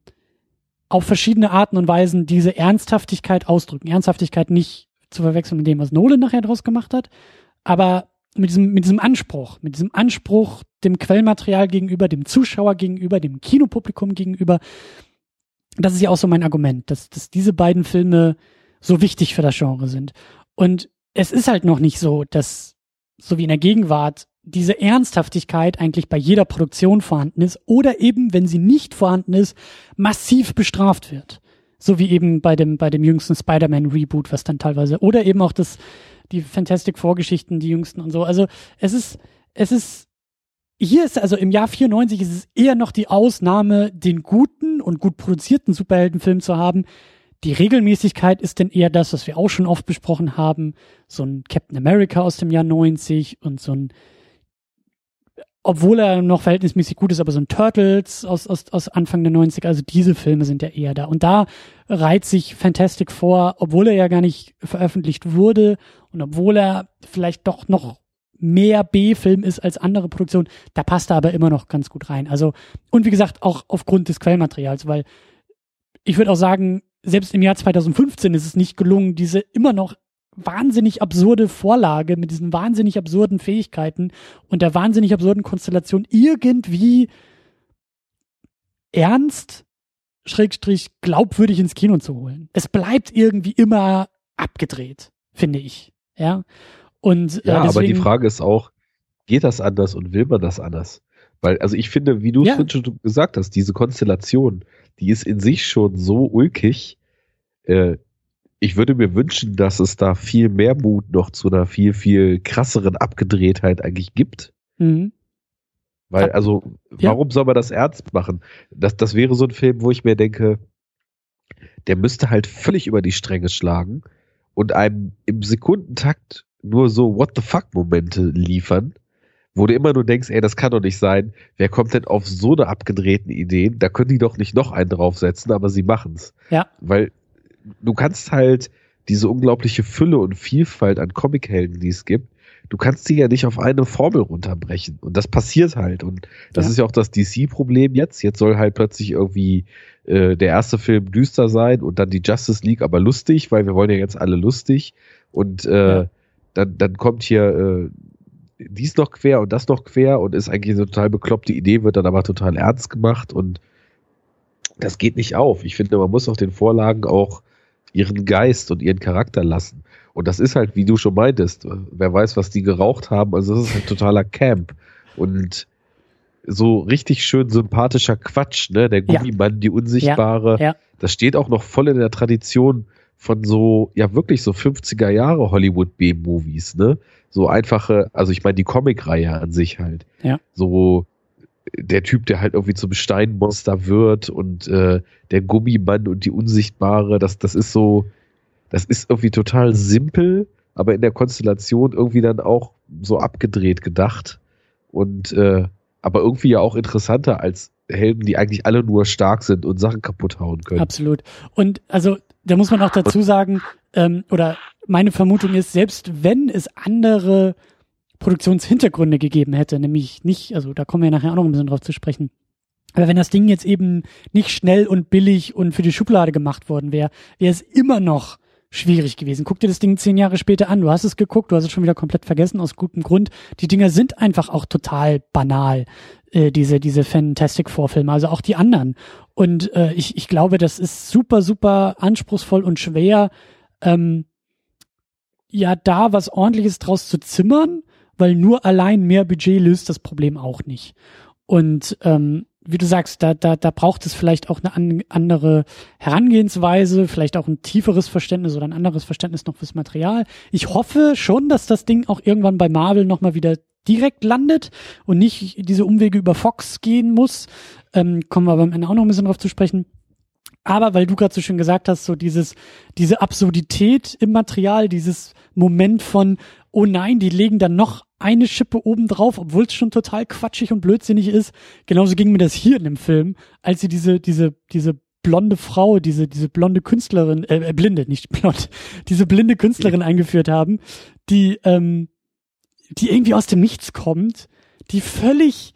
auf verschiedene Arten und Weisen diese Ernsthaftigkeit ausdrücken. Ernsthaftigkeit nicht zu verwechseln mit dem, was Nolan nachher draus gemacht hat, aber mit diesem, mit diesem Anspruch, mit diesem Anspruch dem Quellmaterial gegenüber, dem Zuschauer gegenüber, dem Kinopublikum gegenüber. Das ist ja auch so mein Argument, dass, dass diese beiden Filme so wichtig für das Genre sind. Und es ist halt noch nicht so, dass, so wie in der Gegenwart, diese Ernsthaftigkeit eigentlich bei jeder Produktion vorhanden ist oder eben, wenn sie nicht vorhanden ist, massiv bestraft wird. So wie eben bei dem, bei dem jüngsten Spider-Man Reboot, was dann teilweise, oder eben auch das, die Fantastic Vorgeschichten, die jüngsten und so. Also es ist, es ist, hier ist also im Jahr 94 ist es eher noch die Ausnahme, den guten und gut produzierten Superheldenfilm zu haben. Die Regelmäßigkeit ist denn eher das, was wir auch schon oft besprochen haben. So ein Captain America aus dem Jahr 90 und so ein obwohl er noch verhältnismäßig gut ist, aber so ein Turtles aus, aus, aus Anfang der 90er, also diese Filme sind ja eher da. Und da reiht sich Fantastic vor, obwohl er ja gar nicht veröffentlicht wurde und obwohl er vielleicht doch noch mehr B-Film ist als andere Produktionen, da passt er aber immer noch ganz gut rein. Also, und wie gesagt, auch aufgrund des Quellmaterials, weil ich würde auch sagen, selbst im Jahr 2015 ist es nicht gelungen, diese immer noch wahnsinnig absurde Vorlage mit diesen wahnsinnig absurden Fähigkeiten und der wahnsinnig absurden Konstellation irgendwie ernst, schrägstrich glaubwürdig ins Kino zu holen. Es bleibt irgendwie immer abgedreht, finde ich. Ja. Und, äh, ja, deswegen, aber die Frage ist auch, geht das anders und will man das anders? Weil, also ich finde, wie du es ja. schon gesagt hast, diese Konstellation, die ist in sich schon so ulkig, äh, ich würde mir wünschen, dass es da viel mehr Mut noch zu einer viel, viel krasseren Abgedrehtheit eigentlich gibt. Mhm. Weil, also, ja. warum soll man das ernst machen? Das, das wäre so ein Film, wo ich mir denke, der müsste halt völlig über die Stränge schlagen und einem im Sekundentakt nur so What the fuck Momente liefern, wo du immer nur denkst, ey, das kann doch nicht sein. Wer kommt denn auf so eine abgedrehten Ideen? Da können die doch nicht noch einen draufsetzen, aber sie machen's. Ja. Weil du kannst halt diese unglaubliche Fülle und Vielfalt an Comichelden, die es gibt, du kannst die ja nicht auf eine Formel runterbrechen. Und das passiert halt. Und das ja. ist ja auch das DC-Problem jetzt. Jetzt soll halt plötzlich irgendwie äh, der erste Film düster sein und dann die Justice League aber lustig, weil wir wollen ja jetzt alle lustig. Und äh, ja. Dann, dann kommt hier äh, dies noch quer und das noch quer und ist eigentlich eine total bekloppte Idee, wird dann aber total ernst gemacht und das geht nicht auf. Ich finde, man muss auch den Vorlagen auch ihren Geist und ihren Charakter lassen. Und das ist halt, wie du schon meintest, wer weiß, was die geraucht haben. Also das ist halt totaler Camp. Und so richtig schön sympathischer Quatsch, ne? Der Gummimann, ja. die Unsichtbare. Ja. Ja. Das steht auch noch voll in der Tradition von so, ja wirklich so 50er Jahre Hollywood B-Movies, ne? So einfache, also ich meine die Comic-Reihe an sich halt. Ja. So der Typ, der halt irgendwie zum Steinmonster wird und äh, der Gummimann und die Unsichtbare, das, das ist so, das ist irgendwie total simpel, aber in der Konstellation irgendwie dann auch so abgedreht gedacht. Und äh, aber irgendwie ja auch interessanter als Helden, die eigentlich alle nur stark sind und Sachen kaputt hauen können. Absolut. Und also da muss man auch dazu sagen, ähm, oder meine Vermutung ist, selbst wenn es andere Produktionshintergründe gegeben hätte, nämlich nicht, also da kommen wir nachher auch noch ein bisschen drauf zu sprechen. Aber wenn das Ding jetzt eben nicht schnell und billig und für die Schublade gemacht worden wäre, wäre es immer noch schwierig gewesen. Guck dir das Ding zehn Jahre später an. Du hast es geguckt, du hast es schon wieder komplett vergessen, aus gutem Grund. Die Dinger sind einfach auch total banal, äh, diese, diese Fantastic-Vorfilme, also auch die anderen. Und äh, ich, ich glaube, das ist super, super anspruchsvoll und schwer, ähm, ja, da was ordentliches draus zu zimmern weil nur allein mehr Budget löst das Problem auch nicht. Und ähm, wie du sagst, da, da, da braucht es vielleicht auch eine an, andere Herangehensweise, vielleicht auch ein tieferes Verständnis oder ein anderes Verständnis noch fürs Material. Ich hoffe schon, dass das Ding auch irgendwann bei Marvel nochmal wieder direkt landet und nicht diese Umwege über Fox gehen muss. Ähm, kommen wir aber am Ende auch noch ein bisschen drauf zu sprechen. Aber weil du gerade so schön gesagt hast, so dieses, diese Absurdität im Material, dieses Moment von, oh nein, die legen dann noch eine Schippe oben drauf, obwohl es schon total quatschig und blödsinnig ist. Genauso ging mir das hier in dem Film, als sie diese, diese, diese blonde Frau, diese, diese blonde Künstlerin, äh, äh blinde, nicht blond, diese blinde Künstlerin eingeführt haben, die, ähm, die irgendwie aus dem Nichts kommt, die völlig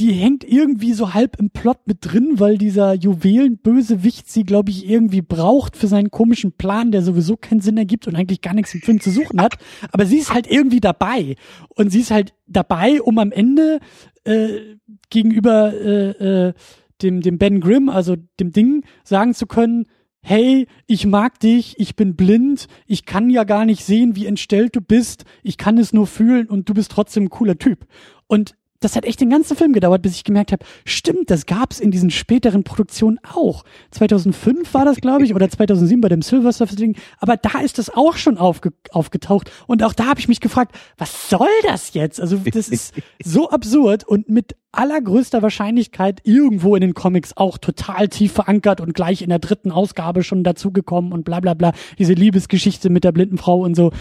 die hängt irgendwie so halb im Plot mit drin, weil dieser Juwelenbösewicht sie, glaube ich, irgendwie braucht für seinen komischen Plan, der sowieso keinen Sinn ergibt und eigentlich gar nichts im Film zu suchen hat. Aber sie ist halt irgendwie dabei. Und sie ist halt dabei, um am Ende äh, gegenüber äh, äh, dem, dem Ben Grimm, also dem Ding, sagen zu können, hey, ich mag dich, ich bin blind, ich kann ja gar nicht sehen, wie entstellt du bist, ich kann es nur fühlen und du bist trotzdem ein cooler Typ. Und das hat echt den ganzen Film gedauert, bis ich gemerkt habe, stimmt, das gab's in diesen späteren Produktionen auch. 2005 war das, glaube ich, oder 2007 bei dem Silver Surfer Ding, aber da ist das auch schon aufge aufgetaucht und auch da habe ich mich gefragt, was soll das jetzt? Also das ist so absurd und mit allergrößter Wahrscheinlichkeit irgendwo in den Comics auch total tief verankert und gleich in der dritten Ausgabe schon dazugekommen und bla bla bla, diese Liebesgeschichte mit der blinden Frau und so.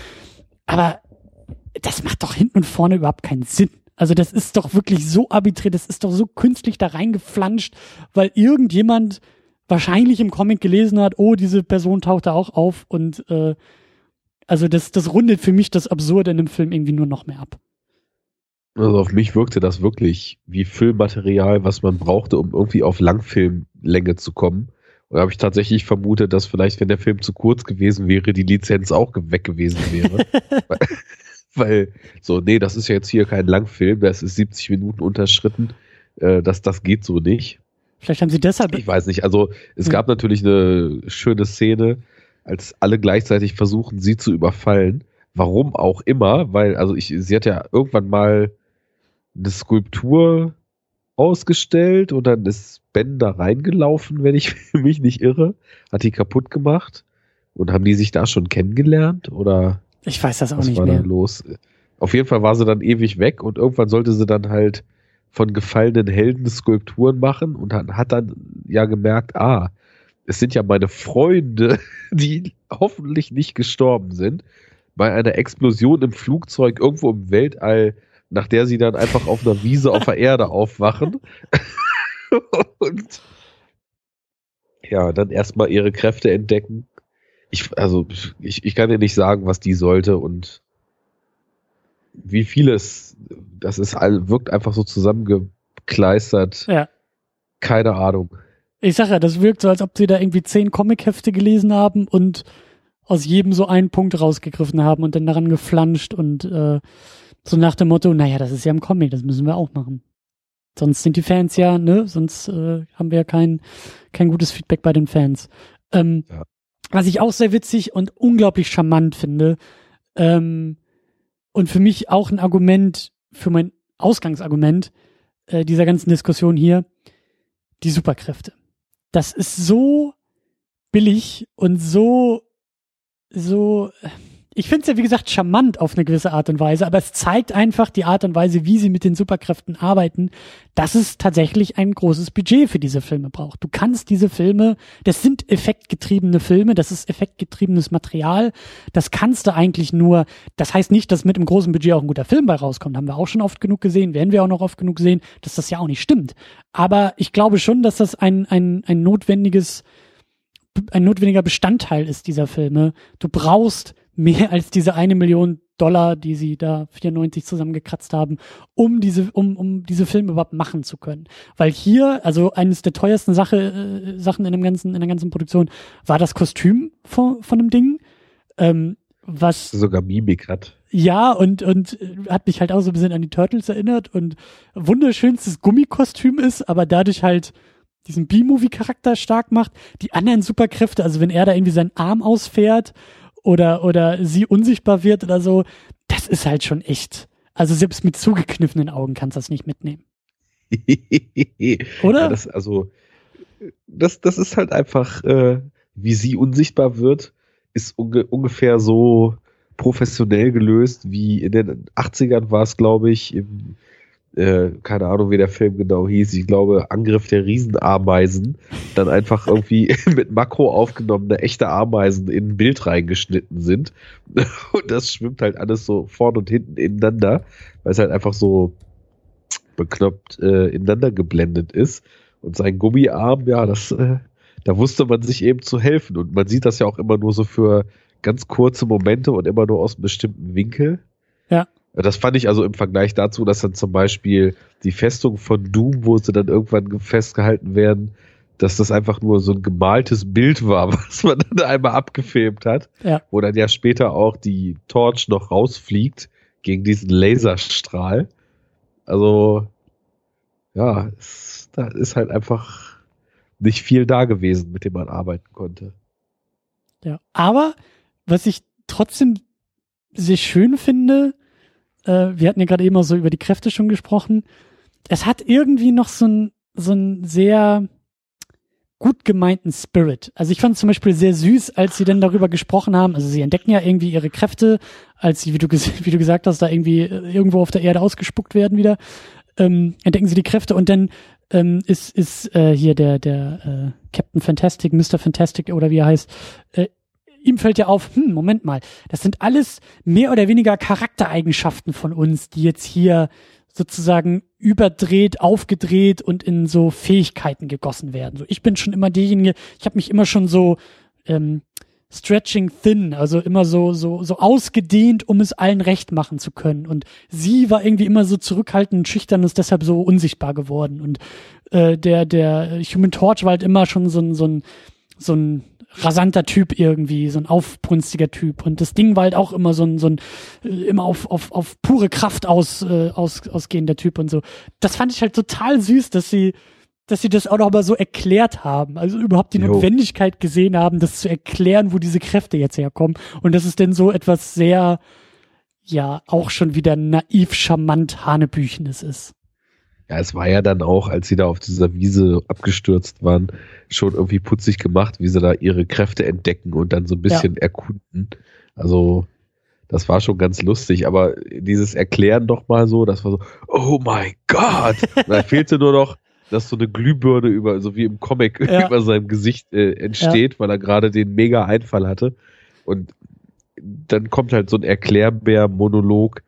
Aber das macht doch hinten und vorne überhaupt keinen Sinn. Also das ist doch wirklich so arbiträr, das ist doch so künstlich da reingeflanscht, weil irgendjemand wahrscheinlich im Comic gelesen hat, oh, diese Person taucht da auch auf und äh, also das, das rundet für mich das Absurde in dem Film irgendwie nur noch mehr ab. Also auf mich wirkte das wirklich wie Filmmaterial, was man brauchte, um irgendwie auf Langfilmlänge zu kommen. Und da habe ich tatsächlich vermutet, dass vielleicht, wenn der Film zu kurz gewesen wäre, die Lizenz auch weg gewesen wäre. weil so, nee, das ist ja jetzt hier kein Langfilm, das ist 70 Minuten unterschritten, äh, das, das geht so nicht. Vielleicht haben sie deshalb. Ich weiß nicht, also es hm. gab natürlich eine schöne Szene, als alle gleichzeitig versuchen, sie zu überfallen. Warum auch immer, weil, also ich, sie hat ja irgendwann mal eine Skulptur ausgestellt und dann ist Ben da reingelaufen, wenn ich mich nicht irre, hat die kaputt gemacht und haben die sich da schon kennengelernt oder ich weiß das auch Was nicht war mehr. Dann los? Auf jeden Fall war sie dann ewig weg und irgendwann sollte sie dann halt von gefallenen Helden Skulpturen machen und hat, hat dann ja gemerkt, ah, es sind ja meine Freunde, die hoffentlich nicht gestorben sind, bei einer Explosion im Flugzeug irgendwo im Weltall, nach der sie dann einfach auf einer Wiese auf der Erde aufwachen. und ja, dann erstmal ihre Kräfte entdecken ich, also ich, ich kann dir nicht sagen, was die sollte und wie vieles, das ist wirkt einfach so zusammengekleistert. Ja. Keine Ahnung. Ich sag ja, das wirkt so, als ob sie da irgendwie zehn Comic-Hefte gelesen haben und aus jedem so einen Punkt rausgegriffen haben und dann daran geflanscht und äh, so nach dem Motto, naja, das ist ja im Comic, das müssen wir auch machen. Sonst sind die Fans ja, ne, sonst äh, haben wir ja kein, kein gutes Feedback bei den Fans. Ähm, ja. Was ich auch sehr witzig und unglaublich charmant finde, ähm, und für mich auch ein Argument, für mein Ausgangsargument äh, dieser ganzen Diskussion hier, die Superkräfte. Das ist so billig und so, so, ich finde es ja, wie gesagt, charmant auf eine gewisse Art und Weise, aber es zeigt einfach die Art und Weise, wie sie mit den Superkräften arbeiten, dass es tatsächlich ein großes Budget für diese Filme braucht. Du kannst diese Filme, das sind effektgetriebene Filme, das ist effektgetriebenes Material, das kannst du eigentlich nur, das heißt nicht, dass mit einem großen Budget auch ein guter Film bei rauskommt, haben wir auch schon oft genug gesehen, werden wir auch noch oft genug sehen, dass das ja auch nicht stimmt. Aber ich glaube schon, dass das ein, ein, ein notwendiges ein notwendiger Bestandteil ist dieser Filme. Du brauchst mehr als diese eine Million Dollar, die sie da 94 zusammengekratzt haben, um diese, um, um diese Filme überhaupt machen zu können. Weil hier, also eines der teuersten Sache, äh, Sachen in dem ganzen, in der ganzen Produktion war das Kostüm von, von dem Ding. Ähm, was sogar Mimik hat. Ja, und, und hat mich halt auch so ein bisschen an die Turtles erinnert und wunderschönstes Gummikostüm ist, aber dadurch halt diesen B-Movie-Charakter stark macht. Die anderen Superkräfte, also wenn er da irgendwie seinen Arm ausfährt oder, oder sie unsichtbar wird oder so, das ist halt schon echt. Also selbst mit zugekniffenen Augen kannst du das nicht mitnehmen. oder? Ja, das, also, das, das ist halt einfach, äh, wie sie unsichtbar wird, ist unge ungefähr so professionell gelöst, wie in den 80ern war es, glaube ich, im äh, keine Ahnung, wie der Film genau hieß, ich glaube Angriff der Riesenameisen, dann einfach irgendwie mit Makro aufgenommene echte Ameisen in ein Bild reingeschnitten sind. Und das schwimmt halt alles so vorn und hinten ineinander, weil es halt einfach so beknoppt äh, ineinander geblendet ist. Und sein Gummiarm, ja, das, äh, da wusste man sich eben zu helfen. Und man sieht das ja auch immer nur so für ganz kurze Momente und immer nur aus einem bestimmten Winkel. Ja. Das fand ich also im Vergleich dazu, dass dann zum Beispiel die Festung von Doom, wo sie dann irgendwann festgehalten werden, dass das einfach nur so ein gemaltes Bild war, was man dann einmal abgefilmt hat, ja. wo dann ja später auch die Torch noch rausfliegt gegen diesen Laserstrahl. Also, ja, es, da ist halt einfach nicht viel da gewesen, mit dem man arbeiten konnte. Ja, aber was ich trotzdem sehr schön finde, äh, wir hatten ja gerade eben auch so über die Kräfte schon gesprochen. Es hat irgendwie noch so ein, so ein sehr gut gemeinten Spirit. Also ich fand es zum Beispiel sehr süß, als sie dann darüber gesprochen haben. Also sie entdecken ja irgendwie ihre Kräfte, als sie, wie du, wie du gesagt hast, da irgendwie äh, irgendwo auf der Erde ausgespuckt werden wieder. Ähm, entdecken sie die Kräfte und dann ähm, ist, ist äh, hier der, der äh, Captain Fantastic, Mr. Fantastic oder wie er heißt, äh, ihm fällt ja auf, hm, Moment mal, das sind alles mehr oder weniger Charaktereigenschaften von uns, die jetzt hier sozusagen überdreht, aufgedreht und in so Fähigkeiten gegossen werden. So, ich bin schon immer derjenige, ich habe mich immer schon so ähm, stretching thin, also immer so so so ausgedehnt, um es allen recht machen zu können. Und sie war irgendwie immer so zurückhaltend, schüchtern und ist deshalb so unsichtbar geworden. Und äh, der der Human Torch war halt immer schon so ein so ein so ein rasanter Typ irgendwie, so ein aufbrünstiger Typ. Und das Ding war halt auch immer so ein, so ein äh, immer auf, auf, auf pure Kraft aus, äh, aus, ausgehender Typ und so. Das fand ich halt total süß, dass sie, dass sie das auch noch mal so erklärt haben. Also überhaupt die jo. Notwendigkeit gesehen haben, das zu erklären, wo diese Kräfte jetzt herkommen. Und das ist denn so etwas sehr, ja, auch schon wieder naiv charmant Hanebüchenes ist. Ja, es war ja dann auch, als sie da auf dieser Wiese abgestürzt waren, schon irgendwie putzig gemacht, wie sie da ihre Kräfte entdecken und dann so ein bisschen ja. erkunden. Also, das war schon ganz lustig, aber dieses Erklären doch mal so, das war so, oh mein Gott! da fehlte nur noch, dass so eine Glühbirne über, so wie im Comic, ja. über seinem Gesicht äh, entsteht, ja. weil er gerade den mega Einfall hatte. Und dann kommt halt so ein Erklärbär-Monolog,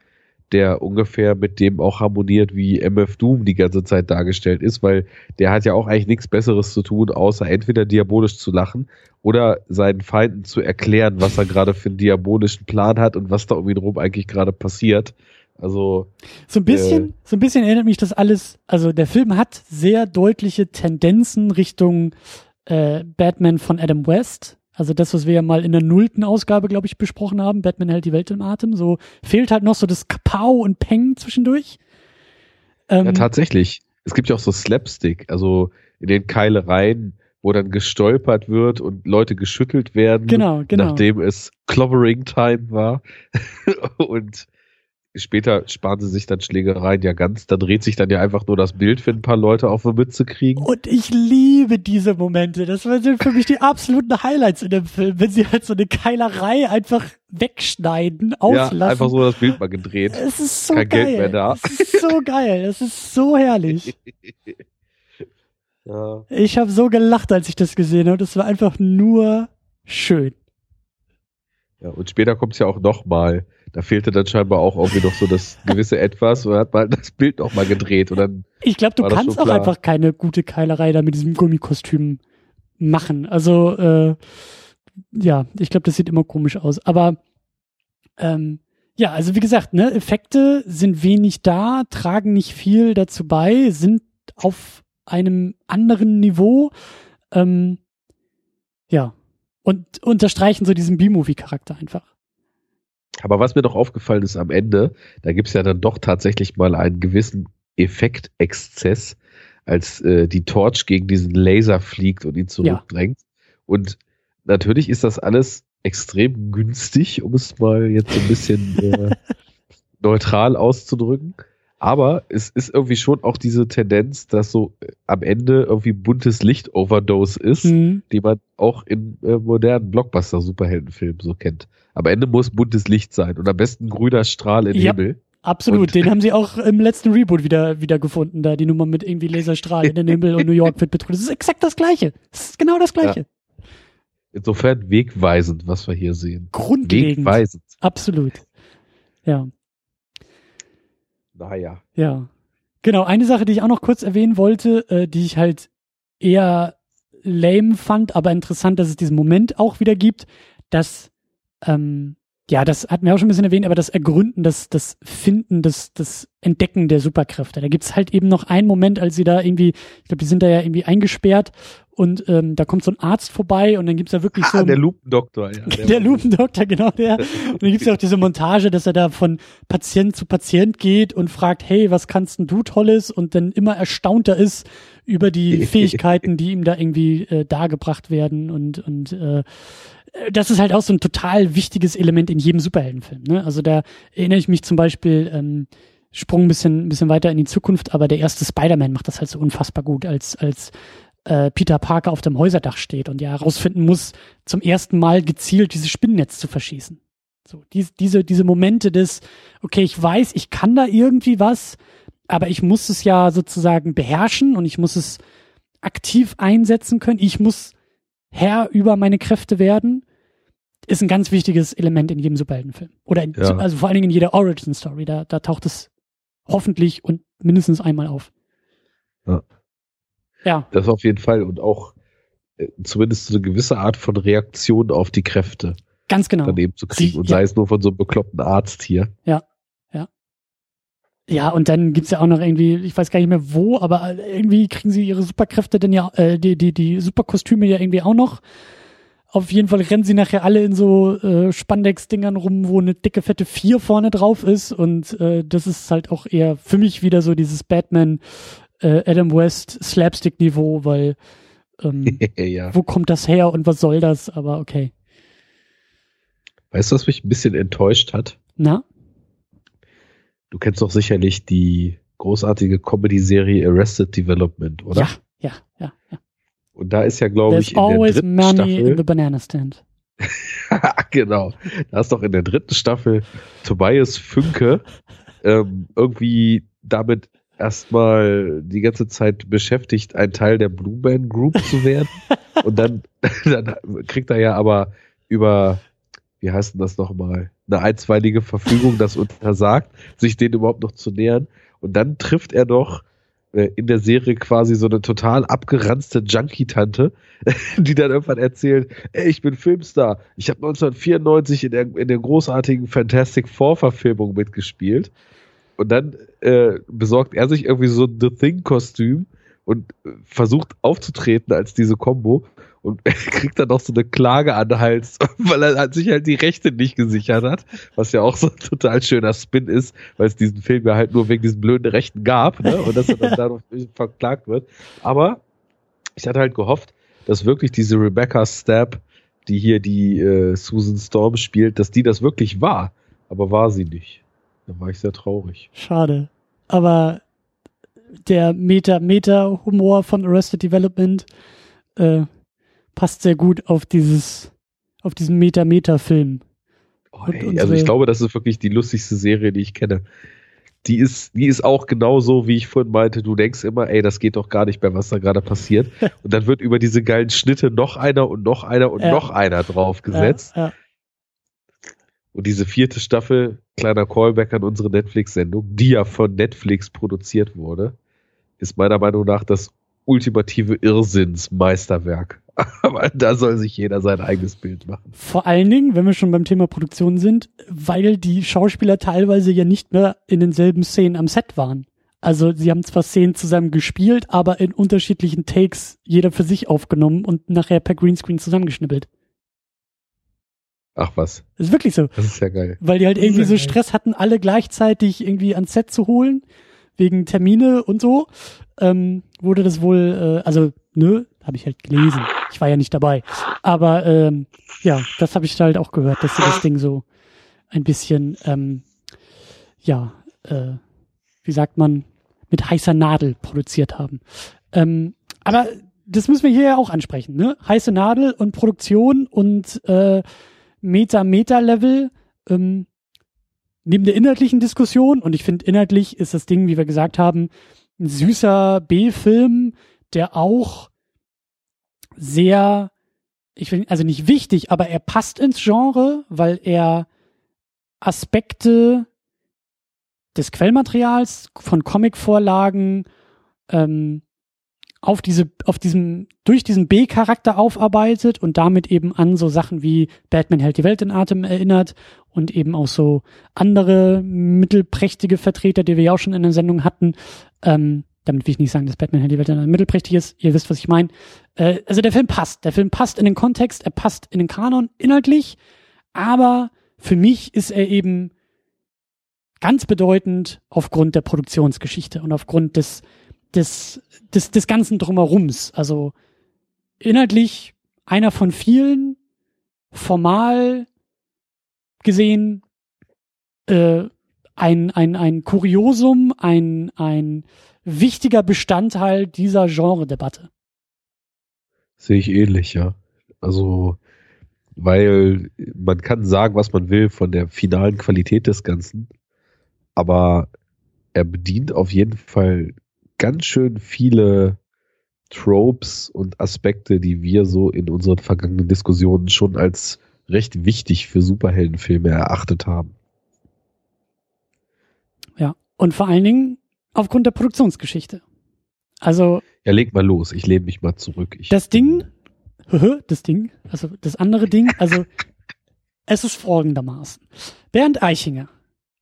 der ungefähr mit dem auch harmoniert, wie MF Doom die ganze Zeit dargestellt ist, weil der hat ja auch eigentlich nichts Besseres zu tun, außer entweder diabolisch zu lachen oder seinen Feinden zu erklären, was er gerade für einen diabolischen Plan hat und was da um ihn rum eigentlich gerade passiert. Also so ein bisschen, äh, so ein bisschen erinnert mich das alles. Also der Film hat sehr deutliche Tendenzen Richtung äh, Batman von Adam West. Also das, was wir ja mal in der nullten Ausgabe, glaube ich, besprochen haben. Batman hält die Welt im Atem. So fehlt halt noch so das Kapau und Peng zwischendurch. Ähm, ja, tatsächlich. Es gibt ja auch so Slapstick, also in den Keilereien, wo dann gestolpert wird und Leute geschüttelt werden, genau, genau. nachdem es Clobbering Time war. und später sparen sie sich dann Schlägereien ja ganz. Da dreht sich dann ja einfach nur das Bild, wenn ein paar Leute auf die Mütze kriegen. Und ich liebe diese Momente. Das sind für mich die absoluten Highlights in dem Film, wenn sie halt so eine Keilerei einfach wegschneiden, auslassen. Ja, einfach so das Bild mal gedreht. Es ist so Kein geil. Geld mehr da. Es ist so geil. Es ist so herrlich. ja. Ich habe so gelacht, als ich das gesehen habe. Das war einfach nur schön. Ja, und später kommt es ja auch nochmal da fehlte dann scheinbar auch irgendwie noch so das gewisse Etwas und hat mal das Bild noch mal gedreht und dann. Ich glaube, du kannst auch einfach keine gute Keilerei da mit diesem Gummikostüm machen. Also äh, ja, ich glaube, das sieht immer komisch aus. Aber ähm, ja, also wie gesagt, ne, Effekte sind wenig da, tragen nicht viel dazu bei, sind auf einem anderen Niveau. Ähm, ja, und unterstreichen so diesen B-Movie-Charakter einfach. Aber was mir noch aufgefallen ist am Ende, da gibt's ja dann doch tatsächlich mal einen gewissen Effektexzess, als äh, die Torch gegen diesen Laser fliegt und ihn zurückdrängt. Ja. Und natürlich ist das alles extrem günstig, um es mal jetzt so ein bisschen äh, neutral auszudrücken. Aber es ist irgendwie schon auch diese Tendenz, dass so äh, am Ende irgendwie buntes Licht-Overdose ist, mhm. die man auch in äh, modernen Blockbuster-Superheldenfilmen so kennt. Am Ende muss buntes Licht sein und am besten grüner Strahl im ja, Himmel. Absolut, und den haben sie auch im letzten Reboot wieder, wieder gefunden, da die Nummer mit irgendwie Laserstrahl in den Himmel und New York wird bedroht. Das ist exakt das Gleiche. Das ist genau das Gleiche. Ja. Insofern wegweisend, was wir hier sehen. Grundlegend. Wegweisend. Absolut. Ja. Naja. Ja. Genau, eine Sache, die ich auch noch kurz erwähnen wollte, äh, die ich halt eher lame fand, aber interessant, dass es diesen Moment auch wieder gibt, dass ähm, ja, das hatten wir auch schon ein bisschen erwähnt, aber das Ergründen, das, das Finden, das, das Entdecken der Superkräfte. Da gibt's halt eben noch einen Moment, als sie da irgendwie, ich glaube, die sind da ja irgendwie eingesperrt und ähm, da kommt so ein Arzt vorbei und dann gibt's da wirklich ah, so. Der Lupendoktor, ja. Der, der Lupendoktor, genau der. Und dann gibt's ja auch diese Montage, dass er da von Patient zu Patient geht und fragt, hey, was kannst denn du Tolles? Und dann immer erstaunter ist über die Fähigkeiten, die ihm da irgendwie äh, dargebracht werden und, und äh, das ist halt auch so ein total wichtiges Element in jedem Superheldenfilm. Ne? Also da erinnere ich mich zum Beispiel, ähm, Sprung ein bisschen, ein bisschen weiter in die Zukunft, aber der erste Spider-Man macht das halt so unfassbar gut, als, als äh, Peter Parker auf dem Häuserdach steht und ja herausfinden muss, zum ersten Mal gezielt dieses Spinnennetz zu verschießen. So, die, diese, diese Momente des, okay, ich weiß, ich kann da irgendwie was, aber ich muss es ja sozusagen beherrschen und ich muss es aktiv einsetzen können. Ich muss Herr über meine Kräfte werden, ist ein ganz wichtiges Element in jedem Superheldenfilm. Oder in, ja. also vor allen Dingen in jeder Origin-Story. Da, da taucht es hoffentlich und mindestens einmal auf. Ja. ja. Das auf jeden Fall. Und auch äh, zumindest eine gewisse Art von Reaktion auf die Kräfte. Ganz genau. Daneben zu kriegen. Sie, und sei es nur von so einem bekloppten Arzt hier. Ja. Ja, und dann gibt's ja auch noch irgendwie, ich weiß gar nicht mehr wo, aber irgendwie kriegen sie ihre Superkräfte denn ja, äh, die, die, die Superkostüme ja irgendwie auch noch. Auf jeden Fall rennen sie nachher alle in so äh, Spandex-Dingern rum, wo eine dicke, fette Vier vorne drauf ist. Und äh, das ist halt auch eher für mich wieder so dieses Batman äh, Adam West Slapstick-Niveau, weil ähm, ja. wo kommt das her und was soll das? Aber okay. Weißt du, was mich ein bisschen enttäuscht hat? Na? Du kennst doch sicherlich die großartige Comedy-Serie Arrested Development, oder? Ja, ja, ja, ja. Und da ist ja, glaube ich, in always der dritten money Staffel, in the banana stand. genau. Da ist doch in der dritten Staffel Tobias Fünke ähm, irgendwie damit erstmal die ganze Zeit beschäftigt, ein Teil der Blue Man Group zu werden. Und dann, dann kriegt er ja aber über wie heißt denn das nochmal, eine einstweilige Verfügung das untersagt, sich denen überhaupt noch zu nähern. Und dann trifft er doch äh, in der Serie quasi so eine total abgeranzte Junkie-Tante, die dann irgendwann erzählt, ey, ich bin Filmstar. Ich habe 1994 in der, in der großartigen Fantastic Four-Verfilmung mitgespielt. Und dann äh, besorgt er sich irgendwie so ein The Thing-Kostüm und äh, versucht aufzutreten als diese Combo und kriegt dann noch so eine Klage an den Hals, weil er sich halt die Rechte nicht gesichert hat, was ja auch so ein total schöner Spin ist, weil es diesen Film ja halt nur wegen diesen blöden Rechten gab ne? und dass er dann dadurch verklagt wird. Aber ich hatte halt gehofft, dass wirklich diese Rebecca Stab, die hier die äh, Susan Storm spielt, dass die das wirklich war. Aber war sie nicht. Da war ich sehr traurig. Schade. Aber der Meta-Meta-Humor von Arrested Development äh, passt sehr gut auf dieses, auf diesen Meta-Meta-Film. Oh, also ich glaube, das ist wirklich die lustigste Serie, die ich kenne. Die ist, die ist auch genauso, wie ich vorhin meinte. Du denkst immer, ey, das geht doch gar nicht mehr, was da gerade passiert. und dann wird über diese geilen Schnitte noch einer und noch einer und ja. noch einer draufgesetzt. Ja, ja. Und diese vierte Staffel, kleiner Callback an unsere Netflix-Sendung, die ja von Netflix produziert wurde, ist meiner Meinung nach das ultimative Irrsinnsmeisterwerk. Aber da soll sich jeder sein eigenes Bild machen. Vor allen Dingen, wenn wir schon beim Thema Produktion sind, weil die Schauspieler teilweise ja nicht mehr in denselben Szenen am Set waren. Also sie haben zwar Szenen zusammen gespielt, aber in unterschiedlichen Takes jeder für sich aufgenommen und nachher per Greenscreen zusammengeschnippelt. Ach was. Das ist wirklich so. Das ist ja geil. Weil die halt irgendwie so Stress hatten, alle gleichzeitig irgendwie ans Set zu holen, wegen Termine und so. Ähm, wurde das wohl, äh, also, nö, habe ich halt gelesen. Ich war ja nicht dabei. Aber ähm, ja, das habe ich halt auch gehört, dass sie das Ding so ein bisschen, ähm, ja, äh, wie sagt man, mit heißer Nadel produziert haben. Ähm, aber das müssen wir hier ja auch ansprechen, ne? Heiße Nadel und Produktion und äh, Meta-Meta-Level ähm, neben der inhaltlichen Diskussion. Und ich finde, inhaltlich ist das Ding, wie wir gesagt haben, ein süßer B-Film, der auch sehr, ich will, also nicht wichtig, aber er passt ins Genre, weil er Aspekte des Quellmaterials von Comicvorlagen ähm, auf diese, auf diesem, durch diesen B-Charakter aufarbeitet und damit eben an so Sachen wie Batman hält die Welt in Atem erinnert und eben auch so andere mittelprächtige Vertreter, die wir ja auch schon in der Sendung hatten. Ähm, damit will ich nicht sagen, dass Batman hält die Welt in Atem mittelprächtig ist. Ihr wisst, was ich meine. Äh, also der Film passt. Der Film passt in den Kontext, er passt in den Kanon inhaltlich, aber für mich ist er eben ganz bedeutend aufgrund der Produktionsgeschichte und aufgrund des des, des, des ganzen Drumherums. Also inhaltlich einer von vielen, formal gesehen äh, ein, ein, ein Kuriosum, ein, ein wichtiger Bestandteil dieser Genre-Debatte. Sehe ich ähnlich, ja. Also, weil man kann sagen, was man will von der finalen Qualität des Ganzen, aber er bedient auf jeden Fall ganz schön viele Tropes und Aspekte, die wir so in unseren vergangenen Diskussionen schon als recht wichtig für Superheldenfilme erachtet haben. Ja, und vor allen Dingen aufgrund der Produktionsgeschichte. Also. Ja, leg mal los, ich lehne mich mal zurück. Ich das Ding, das Ding, also das andere Ding, also es ist folgendermaßen. Bernd Eichinger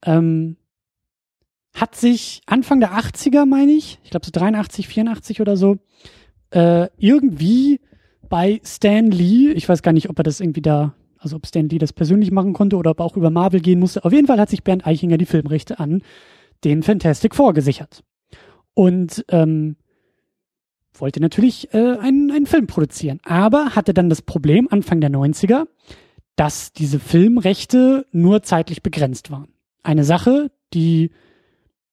ähm, hat sich Anfang der 80er, meine ich, ich glaube so 83, 84 oder so, äh, irgendwie bei Stan Lee, ich weiß gar nicht, ob er das irgendwie da, also ob Stan Lee das persönlich machen konnte oder ob er auch über Marvel gehen musste. Auf jeden Fall hat sich Bernd Eichinger die Filmrechte an den Fantastic Four gesichert. Und ähm, wollte natürlich äh, einen, einen Film produzieren. Aber hatte dann das Problem Anfang der 90er, dass diese Filmrechte nur zeitlich begrenzt waren. Eine Sache, die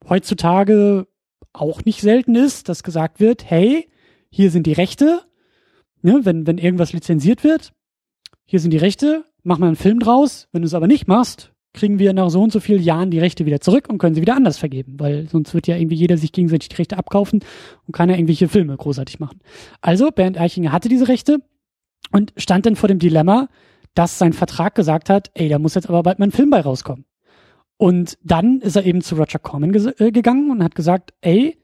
heutzutage auch nicht selten ist, dass gesagt wird, hey, hier sind die Rechte, ne, wenn, wenn irgendwas lizenziert wird, hier sind die Rechte, mach mal einen Film draus, wenn du es aber nicht machst, kriegen wir nach so und so vielen Jahren die Rechte wieder zurück und können sie wieder anders vergeben, weil sonst wird ja irgendwie jeder sich gegenseitig die Rechte abkaufen und keiner irgendwelche Filme großartig machen. Also Bernd Eichinger hatte diese Rechte und stand dann vor dem Dilemma, dass sein Vertrag gesagt hat, ey, da muss jetzt aber bald mal ein Film bei rauskommen. Und dann ist er eben zu Roger Corman äh, gegangen und hat gesagt, ey,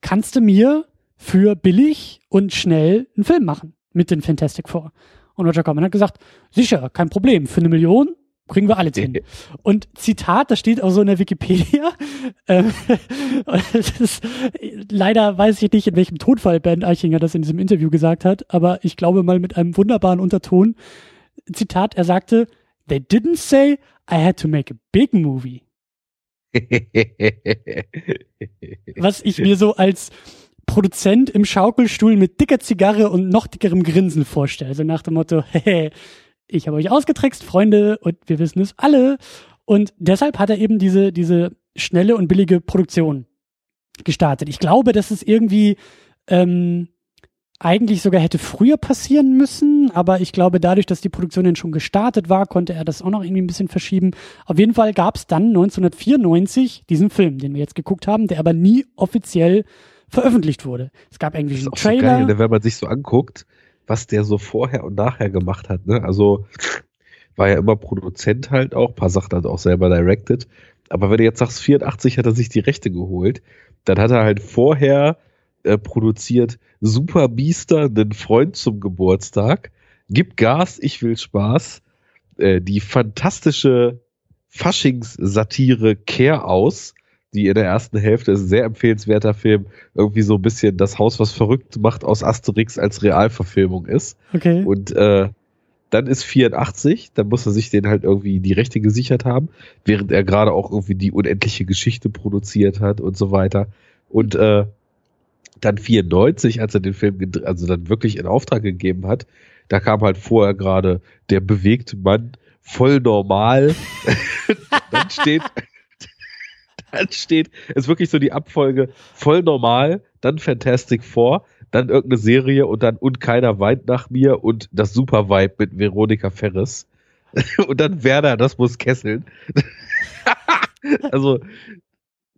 kannst du mir für billig und schnell einen Film machen mit den Fantastic Four? Und Roger Corman hat gesagt, sicher, kein Problem, für eine Million Kriegen wir alles hin. Und Zitat, das steht auch so in der Wikipedia. Ähm, ist, leider weiß ich nicht, in welchem Tonfall Ben Eichinger das in diesem Interview gesagt hat, aber ich glaube mal mit einem wunderbaren Unterton. Zitat, er sagte, They didn't say I had to make a big movie. Was ich mir so als Produzent im Schaukelstuhl mit dicker Zigarre und noch dickerem Grinsen vorstelle. Also nach dem Motto, hey, ich habe euch ausgetrickst, Freunde, und wir wissen es alle. Und deshalb hat er eben diese, diese schnelle und billige Produktion gestartet. Ich glaube, dass es irgendwie ähm, eigentlich sogar hätte früher passieren müssen, aber ich glaube, dadurch, dass die Produktion dann schon gestartet war, konnte er das auch noch irgendwie ein bisschen verschieben. Auf jeden Fall gab es dann 1994 diesen Film, den wir jetzt geguckt haben, der aber nie offiziell veröffentlicht wurde. Es gab irgendwie einen Trailer. So geil, ne, wenn man sich so anguckt, was der so vorher und nachher gemacht hat. Ne? Also war ja immer Produzent halt auch, paar Sachen hat auch selber directed. Aber wenn du jetzt sagst, 84 hat er sich die Rechte geholt, dann hat er halt vorher äh, produziert Super Biester, einen Freund zum Geburtstag, Gib Gas, ich will Spaß, äh, die fantastische Faschings-Satire Care aus, die in der ersten Hälfte ist ein sehr empfehlenswerter Film, irgendwie so ein bisschen das Haus, was verrückt macht, aus Asterix als Realverfilmung ist. Okay. Und äh, dann ist 84, dann muss er sich den halt irgendwie die Rechte gesichert haben, während er gerade auch irgendwie die unendliche Geschichte produziert hat und so weiter. Und äh, dann 94, als er den Film also dann wirklich in Auftrag gegeben hat, da kam halt vorher gerade der bewegte Mann voll normal. dann steht dann steht, ist wirklich so die Abfolge voll normal, dann Fantastic Four, dann irgendeine Serie und dann Und keiner weint nach mir und das Super Vibe mit Veronika Ferris. und dann Werner, das muss kesseln. also,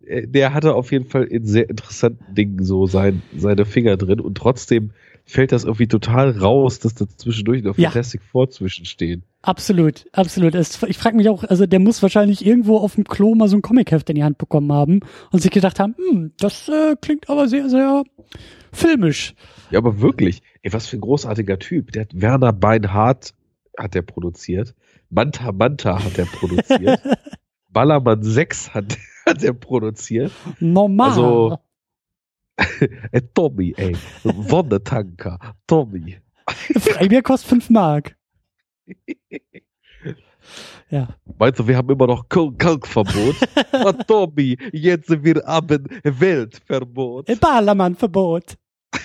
äh, der hatte auf jeden Fall in sehr interessanten Dingen so sein, seine Finger drin und trotzdem fällt das irgendwie total raus, dass da zwischendurch noch ja. Fantastic Four zwischenstehen. Absolut, absolut. Es, ich frage mich auch, also der muss wahrscheinlich irgendwo auf dem Klo mal so ein Comicheft in die Hand bekommen haben und sich gedacht haben, hm, das äh, klingt aber sehr, sehr filmisch. Ja, aber wirklich, ey, was für ein großartiger Typ. Der hat Werner Beinhardt hat er produziert. Manta Manta hat er produziert. Ballermann 6 hat, hat er produziert. Normal. Also, ey, Tommy, ey. Wonnetanker. Tommy. Freibier kostet 5 Mark. Ja. Meinst du, wir haben immer noch Kalkverbot? Tommy, jetzt wir haben Weltverbot. Ballermann-Verbot.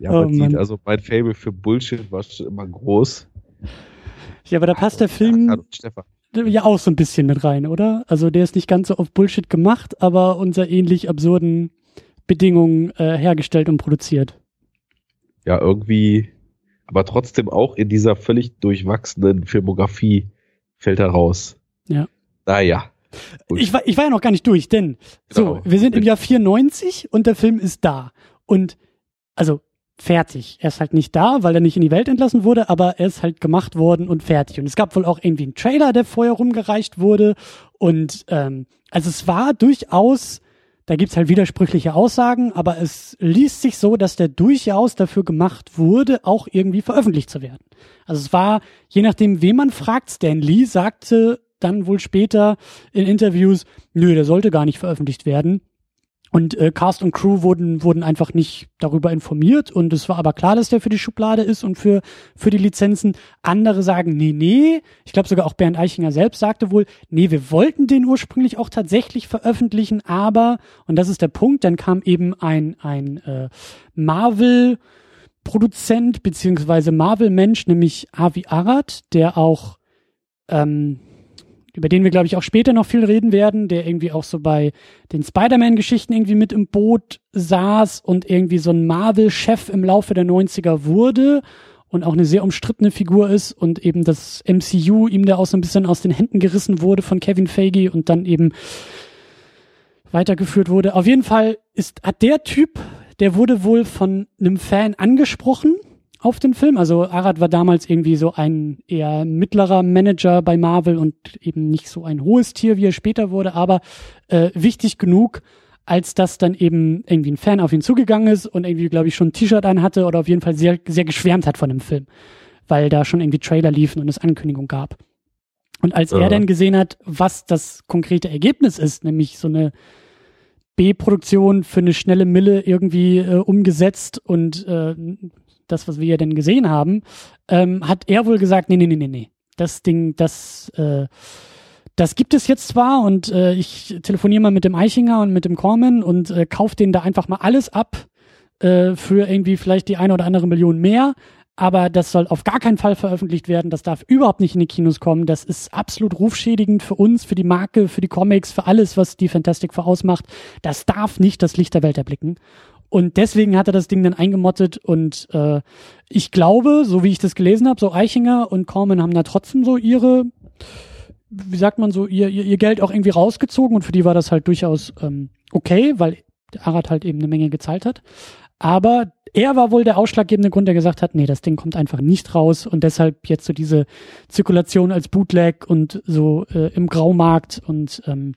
ja, man oh, sieht, also mein Fable für Bullshit war schon immer groß. Ja, aber da passt der Film ja auch so ein bisschen mit rein, oder? Also der ist nicht ganz so auf Bullshit gemacht, aber unter ähnlich absurden Bedingungen äh, hergestellt und produziert. Ja, irgendwie, aber trotzdem auch in dieser völlig durchwachsenen Filmografie fällt er raus. Ja. Naja. Ich war, ich war ja noch gar nicht durch, denn genau. so, wir sind im Jahr 94 und der Film ist da. Und also fertig. Er ist halt nicht da, weil er nicht in die Welt entlassen wurde, aber er ist halt gemacht worden und fertig. Und es gab wohl auch irgendwie einen Trailer, der vorher rumgereicht wurde. Und ähm, also es war durchaus, da gibt's halt widersprüchliche Aussagen, aber es liest sich so, dass der durchaus dafür gemacht wurde, auch irgendwie veröffentlicht zu werden. Also es war, je nachdem, wen man fragt, Stan Lee sagte dann wohl später in Interviews, nö, der sollte gar nicht veröffentlicht werden. Und äh, Cast und Crew wurden, wurden einfach nicht darüber informiert und es war aber klar, dass der für die Schublade ist und für, für die Lizenzen. Andere sagen, nee, nee. Ich glaube sogar auch Bernd Eichinger selbst sagte wohl, nee, wir wollten den ursprünglich auch tatsächlich veröffentlichen, aber, und das ist der Punkt, dann kam eben ein, ein äh, Marvel Produzent beziehungsweise Marvel-Mensch, nämlich Avi Arad, der auch ähm, über den wir, glaube ich, auch später noch viel reden werden, der irgendwie auch so bei den Spider-Man-Geschichten irgendwie mit im Boot saß und irgendwie so ein Marvel-Chef im Laufe der 90er wurde und auch eine sehr umstrittene Figur ist und eben das MCU ihm da auch so ein bisschen aus den Händen gerissen wurde von Kevin Feige und dann eben weitergeführt wurde. Auf jeden Fall ist, hat der Typ, der wurde wohl von einem Fan angesprochen auf den Film. Also Arad war damals irgendwie so ein eher mittlerer Manager bei Marvel und eben nicht so ein hohes Tier, wie er später wurde, aber äh, wichtig genug, als dass dann eben irgendwie ein Fan auf ihn zugegangen ist und irgendwie, glaube ich, schon ein T-Shirt an hatte oder auf jeden Fall sehr, sehr geschwärmt hat von dem Film. weil da schon irgendwie Trailer liefen und es Ankündigung gab. Und als ja. er dann gesehen hat, was das konkrete Ergebnis ist, nämlich so eine B-Produktion für eine schnelle Mille irgendwie äh, umgesetzt und äh, das, was wir ja dann gesehen haben, ähm, hat er wohl gesagt, nee, nee, nee, nee, nee. Das Ding, das, äh, das gibt es jetzt zwar und äh, ich telefoniere mal mit dem Eichinger und mit dem Corman und äh, kaufe denen da einfach mal alles ab äh, für irgendwie vielleicht die eine oder andere Million mehr, aber das soll auf gar keinen Fall veröffentlicht werden. Das darf überhaupt nicht in die Kinos kommen. Das ist absolut rufschädigend für uns, für die Marke, für die Comics, für alles, was die Fantastic Four ausmacht. Das darf nicht das Licht der Welt erblicken. Und deswegen hat er das Ding dann eingemottet und äh, ich glaube, so wie ich das gelesen habe, so Eichinger und Corman haben da trotzdem so ihre, wie sagt man so, ihr, ihr, ihr Geld auch irgendwie rausgezogen und für die war das halt durchaus ähm, okay, weil Arad halt eben eine Menge gezahlt hat. Aber er war wohl der ausschlaggebende Grund, der gesagt hat, nee, das Ding kommt einfach nicht raus und deshalb jetzt so diese Zirkulation als Bootleg und so äh, im Graumarkt und ähm,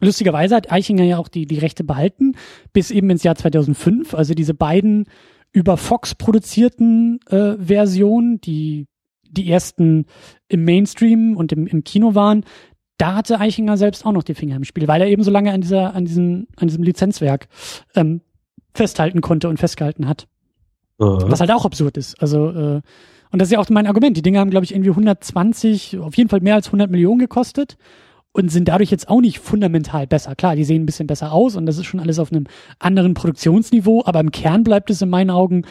lustigerweise hat Eichinger ja auch die, die Rechte behalten bis eben ins Jahr 2005, also diese beiden über Fox produzierten äh, Versionen, die die ersten im Mainstream und im, im Kino waren, da hatte Eichinger selbst auch noch die Finger im Spiel, weil er eben so lange an dieser, an diesem, an diesem Lizenzwerk ähm, festhalten konnte und festgehalten hat. Uh Was halt auch absurd ist. Also, äh, und das ist ja auch mein Argument. Die Dinge haben, glaube ich, irgendwie 120, auf jeden Fall mehr als 100 Millionen gekostet und sind dadurch jetzt auch nicht fundamental besser. Klar, die sehen ein bisschen besser aus und das ist schon alles auf einem anderen Produktionsniveau, aber im Kern bleibt es in meinen Augen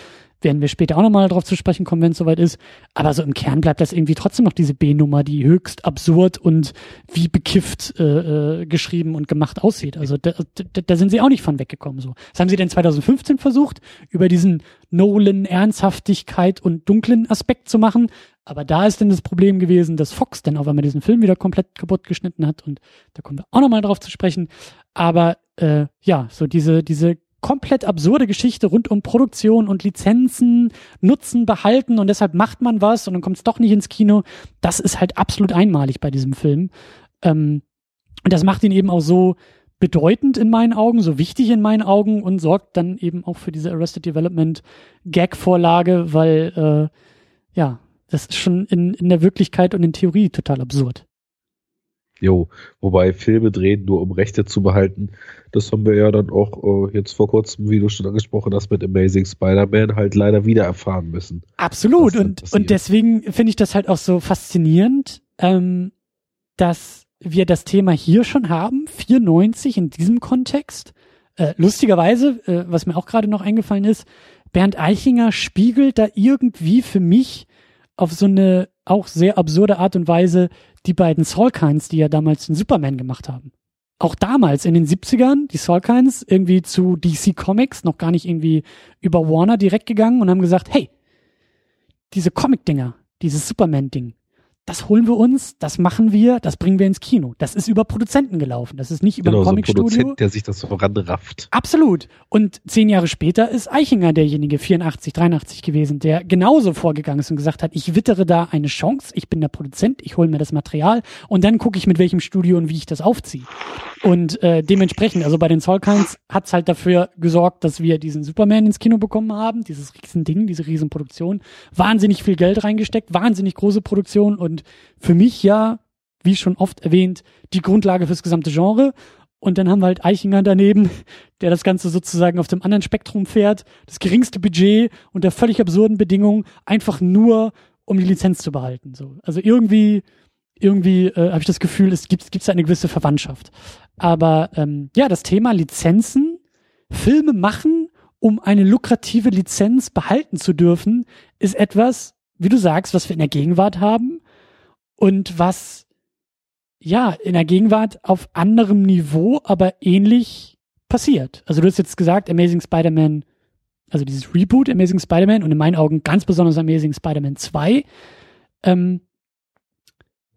werden wir später auch nochmal drauf zu sprechen kommen, wenn es soweit ist. Aber so im Kern bleibt das irgendwie trotzdem noch diese B-Nummer, die höchst absurd und wie bekifft äh, äh, geschrieben und gemacht aussieht. Also da, da, da sind sie auch nicht von weggekommen. So. Das haben sie denn 2015 versucht, über diesen Nolan Ernsthaftigkeit und dunklen Aspekt zu machen. Aber da ist dann das Problem gewesen, dass Fox dann auf einmal diesen Film wieder komplett kaputt geschnitten hat und da kommen wir auch nochmal drauf zu sprechen. Aber äh, ja, so diese, diese komplett absurde Geschichte rund um Produktion und Lizenzen, Nutzen behalten und deshalb macht man was und dann kommt es doch nicht ins Kino. Das ist halt absolut einmalig bei diesem Film. Ähm, und das macht ihn eben auch so bedeutend in meinen Augen, so wichtig in meinen Augen und sorgt dann eben auch für diese Arrested Development Gag-Vorlage, weil äh, ja, das ist schon in, in der Wirklichkeit und in Theorie total absurd. Jo, wobei Filme drehen, nur um Rechte zu behalten, das haben wir ja dann auch äh, jetzt vor kurzem, wie du schon angesprochen hast, mit Amazing Spider-Man halt leider wieder erfahren müssen. Absolut. Und, und deswegen finde ich das halt auch so faszinierend, ähm, dass wir das Thema hier schon haben, 94 in diesem Kontext. Äh, lustigerweise, äh, was mir auch gerade noch eingefallen ist, Bernd Eichinger spiegelt da irgendwie für mich auf so eine auch sehr absurde Art und Weise die beiden Salkinds, die ja damals den Superman gemacht haben. Auch damals in den 70ern, die Salkinds irgendwie zu DC Comics, noch gar nicht irgendwie über Warner direkt gegangen und haben gesagt, hey, diese Comic-Dinger, dieses Superman-Ding, das holen wir uns, das machen wir, das bringen wir ins Kino. Das ist über Produzenten gelaufen. Das ist nicht über genau, ein Comicstudio. So Produzent, der sich das so ranrafft. Absolut. Und zehn Jahre später ist Eichinger derjenige, 84, 83 gewesen, der genauso vorgegangen ist und gesagt hat, ich wittere da eine Chance, ich bin der Produzent, ich hole mir das Material und dann gucke ich mit welchem Studio und wie ich das aufziehe. Und äh, dementsprechend, also bei den Solkines hat's halt dafür gesorgt, dass wir diesen Superman ins Kino bekommen haben, dieses riesen Ding, diese riesen Produktion, wahnsinnig viel Geld reingesteckt, wahnsinnig große Produktion und und für mich ja, wie schon oft erwähnt, die Grundlage fürs gesamte Genre. Und dann haben wir halt Eichinger daneben, der das Ganze sozusagen auf dem anderen Spektrum fährt, das geringste Budget unter völlig absurden Bedingungen, einfach nur, um die Lizenz zu behalten. So. Also irgendwie, irgendwie äh, habe ich das Gefühl, es gibt gibt's eine gewisse Verwandtschaft. Aber ähm, ja, das Thema Lizenzen, Filme machen, um eine lukrative Lizenz behalten zu dürfen, ist etwas, wie du sagst, was wir in der Gegenwart haben, und was ja in der Gegenwart auf anderem Niveau, aber ähnlich passiert. Also du hast jetzt gesagt, Amazing Spider-Man, also dieses Reboot Amazing Spider-Man und in meinen Augen ganz besonders Amazing Spider-Man 2, ähm,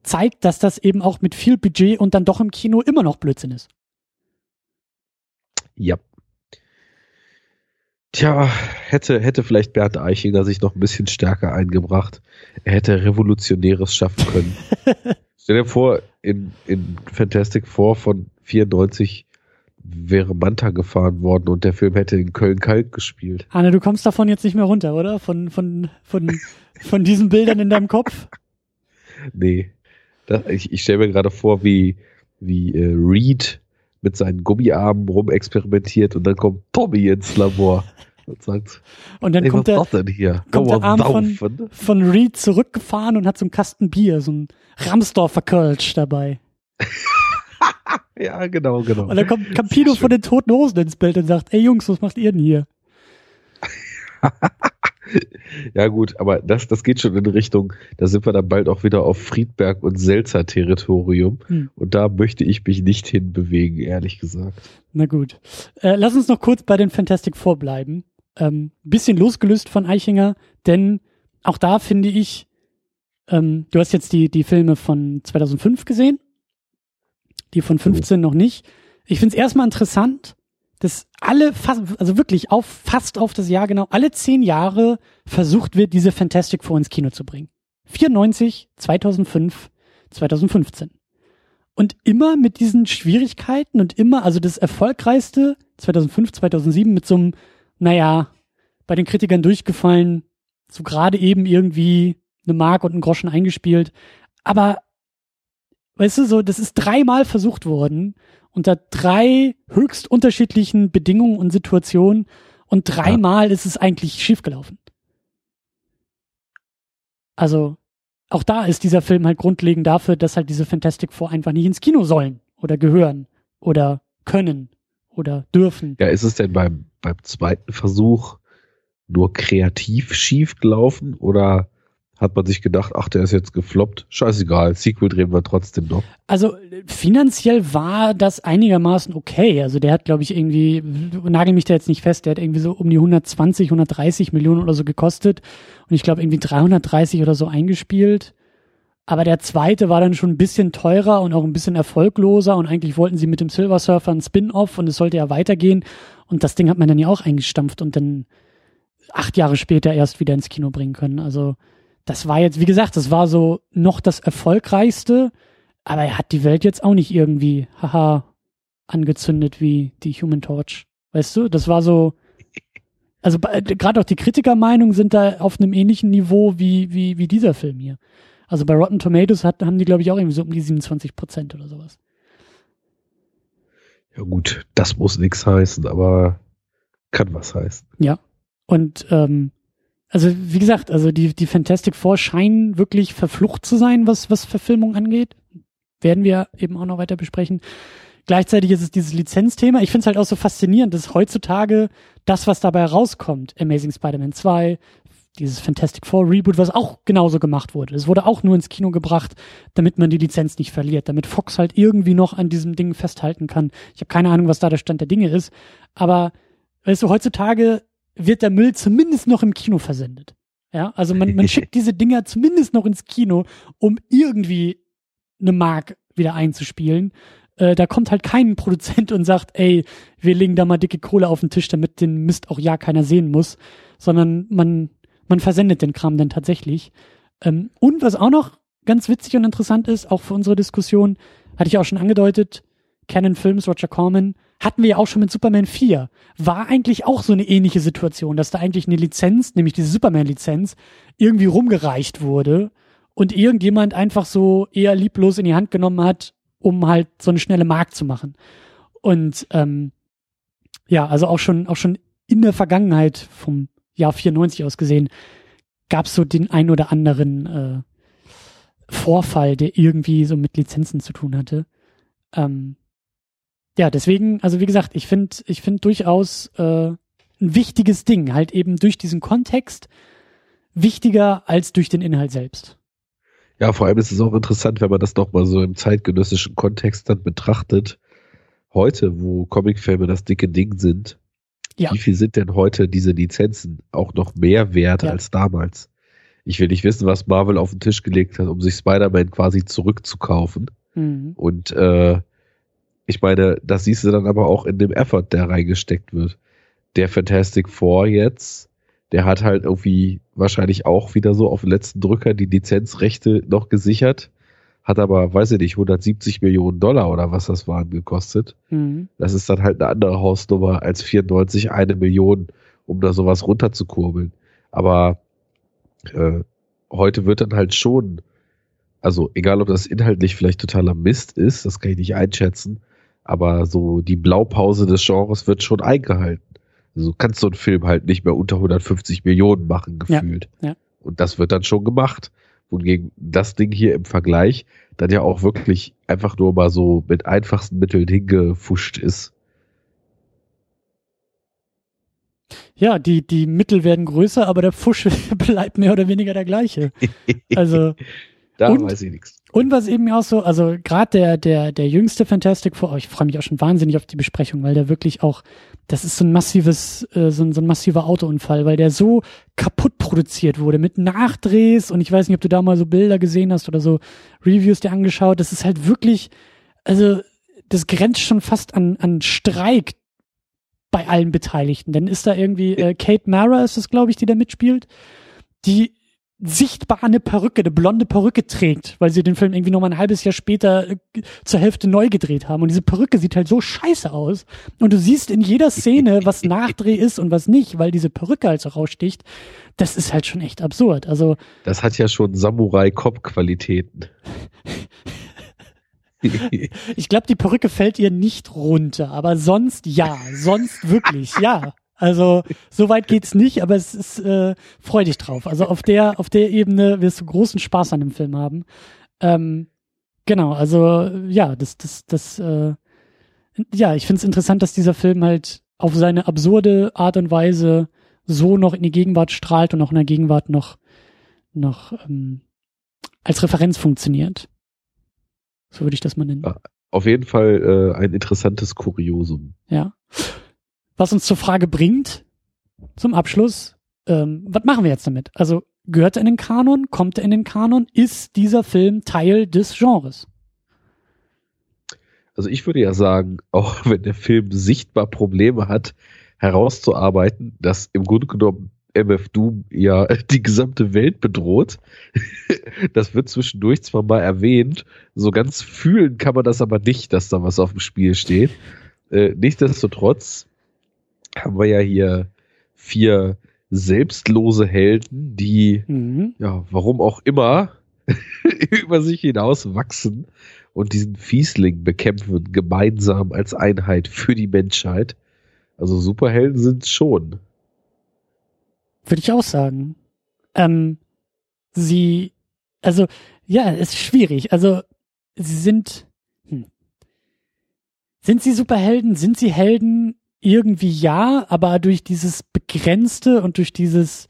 zeigt, dass das eben auch mit viel Budget und dann doch im Kino immer noch Blödsinn ist. Ja. Tja, hätte, hätte vielleicht Bernd Eichinger sich noch ein bisschen stärker eingebracht. Er hätte Revolutionäres schaffen können. Stell dir vor, in, in Fantastic Four von 94 wäre Manta gefahren worden und der Film hätte in Köln-Kalk gespielt. Anne, du kommst davon jetzt nicht mehr runter, oder? Von, von, von, von diesen Bildern in deinem Kopf? Nee. Das, ich ich stelle mir gerade vor, wie, wie äh, Reed mit seinen Gummiarmen rumexperimentiert und dann kommt Tommy ins Labor und sagt, und dann ey, kommt, was der, denn hier? kommt der Arm von, von Reed zurückgefahren und hat so einen Kasten Bier, so ein Ramsdorfer Kölsch dabei. ja, genau, genau. Und dann kommt Campino von den Toten Hosen ins Bild und sagt, ey Jungs, was macht ihr denn hier? ja gut, aber das, das geht schon in Richtung, da sind wir dann bald auch wieder auf Friedberg und Selzer Territorium hm. und da möchte ich mich nicht hinbewegen, ehrlich gesagt. Na gut. Äh, lass uns noch kurz bei den Fantastic Four bleiben. Ähm, bisschen losgelöst von Eichinger, denn auch da finde ich, ähm, du hast jetzt die, die Filme von 2005 gesehen die von 15 noch nicht. Ich finde es erstmal interessant, dass alle, fast, also wirklich auf, fast auf das Jahr genau, alle zehn Jahre versucht wird, diese Fantastic Four ins Kino zu bringen. 94, 2005, 2015. Und immer mit diesen Schwierigkeiten und immer, also das erfolgreichste 2005, 2007 mit so einem, naja, bei den Kritikern durchgefallen, so gerade eben irgendwie eine Mark und einen Groschen eingespielt. Aber Weißt du, so, das ist dreimal versucht worden unter drei höchst unterschiedlichen Bedingungen und Situationen und dreimal ja. ist es eigentlich schiefgelaufen. Also, auch da ist dieser Film halt grundlegend dafür, dass halt diese Fantastic Four einfach nicht ins Kino sollen oder gehören oder können oder dürfen. Ja, ist es denn beim, beim zweiten Versuch nur kreativ schief gelaufen oder hat man sich gedacht, ach, der ist jetzt gefloppt, scheißegal, Sequel drehen wir trotzdem noch. Also finanziell war das einigermaßen okay. Also der hat, glaube ich, irgendwie, nagel mich da jetzt nicht fest, der hat irgendwie so um die 120, 130 Millionen oder so gekostet und ich glaube irgendwie 330 oder so eingespielt. Aber der zweite war dann schon ein bisschen teurer und auch ein bisschen erfolgloser und eigentlich wollten sie mit dem Silver Surfer ein Spin-off und es sollte ja weitergehen und das Ding hat man dann ja auch eingestampft und dann acht Jahre später erst wieder ins Kino bringen können. Also das war jetzt, wie gesagt, das war so noch das erfolgreichste, aber er hat die Welt jetzt auch nicht irgendwie, haha, angezündet wie die Human Torch. Weißt du, das war so, also gerade auch die Kritikermeinungen sind da auf einem ähnlichen Niveau wie, wie, wie dieser Film hier. Also bei Rotten Tomatoes hat, haben die, glaube ich, auch irgendwie so um die 27 Prozent oder sowas. Ja gut, das muss nichts heißen, aber kann was heißen. Ja. Und ähm, also wie gesagt, also die, die Fantastic Four scheinen wirklich verflucht zu sein, was, was Verfilmung angeht. Werden wir eben auch noch weiter besprechen. Gleichzeitig ist es dieses Lizenzthema. Ich finde es halt auch so faszinierend, dass heutzutage das, was dabei rauskommt, Amazing Spider-Man 2, dieses Fantastic Four Reboot, was auch genauso gemacht wurde. Es wurde auch nur ins Kino gebracht, damit man die Lizenz nicht verliert, damit Fox halt irgendwie noch an diesem Ding festhalten kann. Ich habe keine Ahnung, was da der Stand der Dinge ist, aber weißt du, heutzutage wird der Müll zumindest noch im Kino versendet. Ja, also man, man schickt diese Dinger zumindest noch ins Kino, um irgendwie eine Mark wieder einzuspielen. Äh, da kommt halt kein Produzent und sagt, ey, wir legen da mal dicke Kohle auf den Tisch, damit den Mist auch ja keiner sehen muss, sondern man, man versendet den Kram dann tatsächlich. Ähm, und was auch noch ganz witzig und interessant ist, auch für unsere Diskussion, hatte ich auch schon angedeutet, Canon Films, Roger Corman, hatten wir ja auch schon mit Superman 4. War eigentlich auch so eine ähnliche Situation, dass da eigentlich eine Lizenz, nämlich diese Superman-Lizenz, irgendwie rumgereicht wurde und irgendjemand einfach so eher lieblos in die Hand genommen hat, um halt so eine schnelle Markt zu machen. Und ähm, ja, also auch schon, auch schon in der Vergangenheit vom Jahr 94 aus gesehen, gab es so den ein oder anderen äh, Vorfall, der irgendwie so mit Lizenzen zu tun hatte. Ähm, ja, deswegen, also wie gesagt, ich finde, ich finde durchaus äh, ein wichtiges Ding, halt eben durch diesen Kontext wichtiger als durch den Inhalt selbst. Ja, vor allem ist es auch interessant, wenn man das doch mal so im zeitgenössischen Kontext dann betrachtet. Heute, wo Comicfilme das dicke Ding sind, ja. wie viel sind denn heute diese Lizenzen auch noch mehr wert ja. als damals? Ich will nicht wissen, was Marvel auf den Tisch gelegt hat, um sich Spider-Man quasi zurückzukaufen. Mhm. Und äh, ich meine, das siehst du dann aber auch in dem Effort, der reingesteckt wird. Der Fantastic Four jetzt, der hat halt irgendwie wahrscheinlich auch wieder so auf den letzten Drücker die Lizenzrechte noch gesichert, hat aber, weiß ich nicht, 170 Millionen Dollar oder was das waren gekostet. Mhm. Das ist dann halt eine andere Hausnummer als 94, eine Million, um da sowas runterzukurbeln. Aber äh, heute wird dann halt schon, also egal ob das inhaltlich vielleicht totaler Mist ist, das kann ich nicht einschätzen, aber so die Blaupause des Genres wird schon eingehalten. Also kannst du einen Film halt nicht mehr unter 150 Millionen machen, gefühlt. Ja, ja. Und das wird dann schon gemacht. Wohingegen das Ding hier im Vergleich dann ja auch wirklich einfach nur mal so mit einfachsten Mitteln hingefuscht ist. Ja, die, die Mittel werden größer, aber der Fusch bleibt mehr oder weniger der gleiche. Also. da und, weiß ich nichts. Und was eben auch so, also gerade der, der, der jüngste Fantastic Four, oh, ich freue mich auch schon wahnsinnig auf die Besprechung, weil der wirklich auch, das ist so ein massives, äh, so, ein, so ein massiver Autounfall, weil der so kaputt produziert wurde mit Nachdrehs und ich weiß nicht, ob du da mal so Bilder gesehen hast oder so Reviews dir angeschaut, das ist halt wirklich, also das grenzt schon fast an, an Streik bei allen Beteiligten. Denn ist da irgendwie, äh, Kate Mara ist es, glaube ich, die da mitspielt, die sichtbar eine Perücke, eine blonde Perücke trägt, weil sie den Film irgendwie noch mal ein halbes Jahr später äh, zur Hälfte neu gedreht haben. Und diese Perücke sieht halt so scheiße aus. Und du siehst in jeder Szene, was Nachdreh ist und was nicht, weil diese Perücke halt so raussticht. Das ist halt schon echt absurd. Also. Das hat ja schon Samurai-Cop-Qualitäten. ich glaube, die Perücke fällt ihr nicht runter, aber sonst ja, sonst wirklich, ja. Also so weit geht's nicht, aber es ist äh, freu dich drauf. Also auf der auf der Ebene wirst du großen Spaß an dem Film haben. Ähm, genau, also ja, das das das äh, ja, ich finde es interessant, dass dieser Film halt auf seine absurde Art und Weise so noch in die Gegenwart strahlt und auch in der Gegenwart noch noch ähm, als Referenz funktioniert. So würde ich das mal nennen. Auf jeden Fall äh, ein interessantes Kuriosum. Ja. Was uns zur Frage bringt, zum Abschluss, ähm, was machen wir jetzt damit? Also gehört er in den Kanon? Kommt er in den Kanon? Ist dieser Film Teil des Genres? Also ich würde ja sagen, auch wenn der Film sichtbar Probleme hat, herauszuarbeiten, dass im Grunde genommen MF Doom ja die gesamte Welt bedroht. Das wird zwischendurch zwar mal erwähnt, so ganz fühlen kann man das aber nicht, dass da was auf dem Spiel steht. Äh, nichtsdestotrotz haben wir ja hier vier selbstlose Helden, die, mhm. ja, warum auch immer, über sich hinaus wachsen und diesen Fiesling bekämpfen, gemeinsam als Einheit für die Menschheit. Also Superhelden sind schon. Würde ich auch sagen. Ähm, sie, also, ja, es ist schwierig. Also, sie sind, hm. sind sie Superhelden? Sind sie Helden? Irgendwie ja, aber durch dieses Begrenzte und durch dieses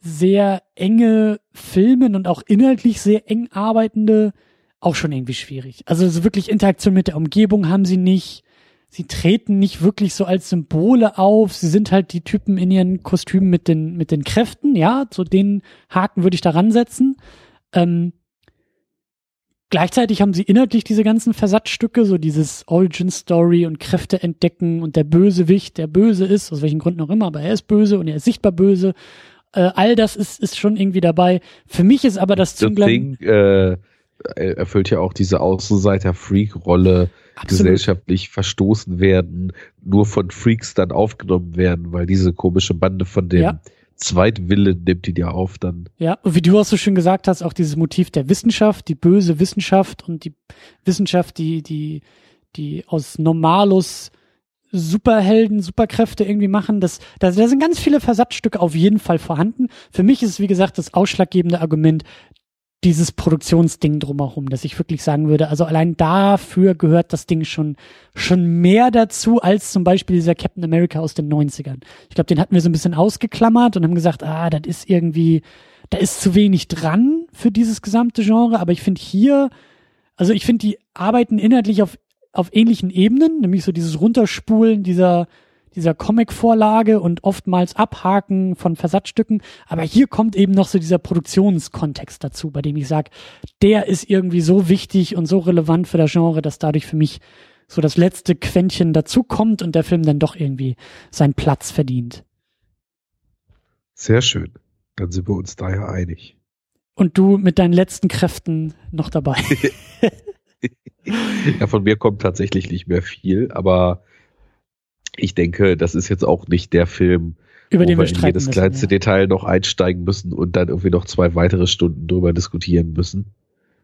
sehr enge Filmen und auch inhaltlich sehr eng arbeitende auch schon irgendwie schwierig. Also so wirklich Interaktion mit der Umgebung haben sie nicht sie treten nicht wirklich so als Symbole auf. Sie sind halt die Typen in ihren Kostümen mit den, mit den Kräften, ja, so den Haken würde ich da ransetzen. Ähm, gleichzeitig haben sie inhaltlich diese ganzen Versatzstücke, so dieses Origin Story und Kräfte entdecken und der Bösewicht, der böse ist, aus welchen Gründen auch immer, aber er ist böse und er ist sichtbar böse. Äh, all das ist, ist schon irgendwie dabei. Für mich ist aber das Zünglein... Äh, erfüllt ja auch diese Außenseiter-Freak-Rolle gesellschaftlich verstoßen werden, nur von Freaks dann aufgenommen werden, weil diese komische Bande von dem ja. Zweitwillen nimmt ihn ja auf dann. Ja, und wie du auch so schön gesagt hast, auch dieses Motiv der Wissenschaft, die böse Wissenschaft und die Wissenschaft, die, die, die aus Normalus Superhelden, Superkräfte irgendwie machen. Das, da, da sind ganz viele Versatzstücke auf jeden Fall vorhanden. Für mich ist es, wie gesagt, das ausschlaggebende Argument, dieses Produktionsding drumherum, dass ich wirklich sagen würde, also allein dafür gehört das Ding schon, schon mehr dazu als zum Beispiel dieser Captain America aus den 90ern. Ich glaube, den hatten wir so ein bisschen ausgeklammert und haben gesagt, ah, das ist irgendwie, da ist zu wenig dran für dieses gesamte Genre, aber ich finde hier, also ich finde, die arbeiten inhaltlich auf, auf ähnlichen Ebenen, nämlich so dieses Runterspulen dieser, dieser Comic-Vorlage und oftmals Abhaken von Versatzstücken. Aber hier kommt eben noch so dieser Produktionskontext dazu, bei dem ich sage, der ist irgendwie so wichtig und so relevant für das Genre, dass dadurch für mich so das letzte Quäntchen dazu kommt und der Film dann doch irgendwie seinen Platz verdient. Sehr schön. Dann sind wir uns daher einig. Und du mit deinen letzten Kräften noch dabei. ja, von mir kommt tatsächlich nicht mehr viel, aber ich denke, das ist jetzt auch nicht der Film, über den wir, wir in jedes müssen, kleinste ja. Detail noch einsteigen müssen und dann irgendwie noch zwei weitere Stunden drüber diskutieren müssen.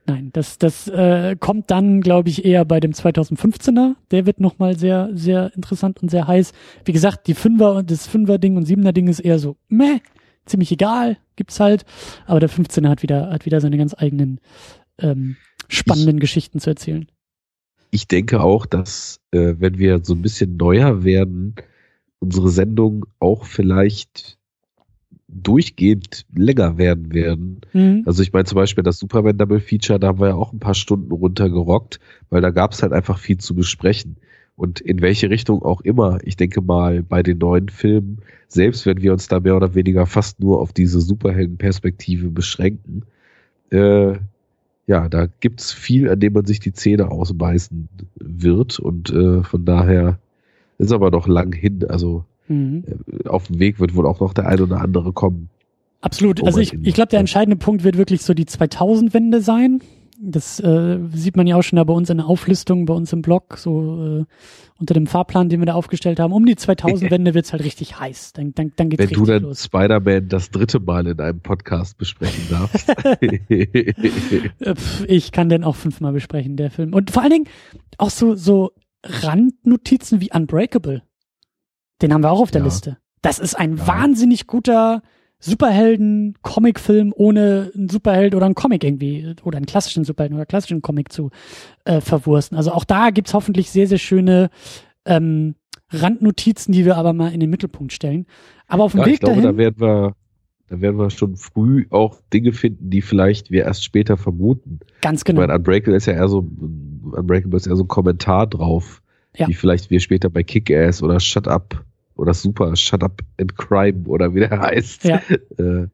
Nein, das, das äh, kommt dann, glaube ich, eher bei dem 2015er. Der wird nochmal sehr, sehr interessant und sehr heiß. Wie gesagt, die Fünfer, das Fünfer-Ding und Siebener-Ding ist eher so, meh, ziemlich egal, gibt's halt. Aber der 15er hat wieder, hat wieder seine ganz eigenen ähm, spannenden ich, Geschichten zu erzählen. Ich denke auch, dass äh, wenn wir so ein bisschen neuer werden, unsere Sendung auch vielleicht durchgehend länger werden werden. Mhm. Also ich meine zum Beispiel das Superman Double Feature, da haben wir ja auch ein paar Stunden runtergerockt, weil da gab es halt einfach viel zu besprechen. Und in welche Richtung auch immer, ich denke mal, bei den neuen Filmen, selbst wenn wir uns da mehr oder weniger fast nur auf diese Superheldenperspektive beschränken, äh, ja, da gibt's viel, an dem man sich die Zähne ausbeißen wird. Und äh, von daher ist aber noch lang hin. Also Mhm. Äh, auf dem Weg wird wohl auch noch der ein oder andere kommen. Absolut. Also ich, ich glaube, der entscheidende Punkt wird wirklich so die 2000-Wende sein. Das äh, sieht man ja auch schon da bei uns in der Auflistung, bei uns im Blog, so äh, unter dem Fahrplan, den wir da aufgestellt haben. Um die 2000-Wende wird's halt richtig heiß. Dann, dann, dann geht's Wenn richtig du dann Spider-Man das dritte Mal in einem Podcast besprechen darfst. Äh, ich kann den auch fünfmal besprechen, der Film. Und vor allen Dingen auch so, so Randnotizen wie Unbreakable. Den haben wir auch auf der ja. Liste. Das ist ein ja. wahnsinnig guter Superhelden-Comic-Film ohne einen Superheld oder einen Comic irgendwie oder einen klassischen Superhelden oder klassischen Comic zu äh, verwursten. Also auch da gibt's hoffentlich sehr, sehr schöne ähm, Randnotizen, die wir aber mal in den Mittelpunkt stellen. Aber auf dem ja, Weg ich glaube, dahin, da werden wir da werden wir schon früh auch Dinge finden, die vielleicht wir erst später vermuten. Ganz genau. Ich meine, Unbreakable ist ja eher so, Unbreakable ist eher so ein Kommentar drauf ja. die vielleicht wir später bei Kick-Ass oder Shut Up oder Super Shut Up and Crime oder wie der heißt, ja. äh,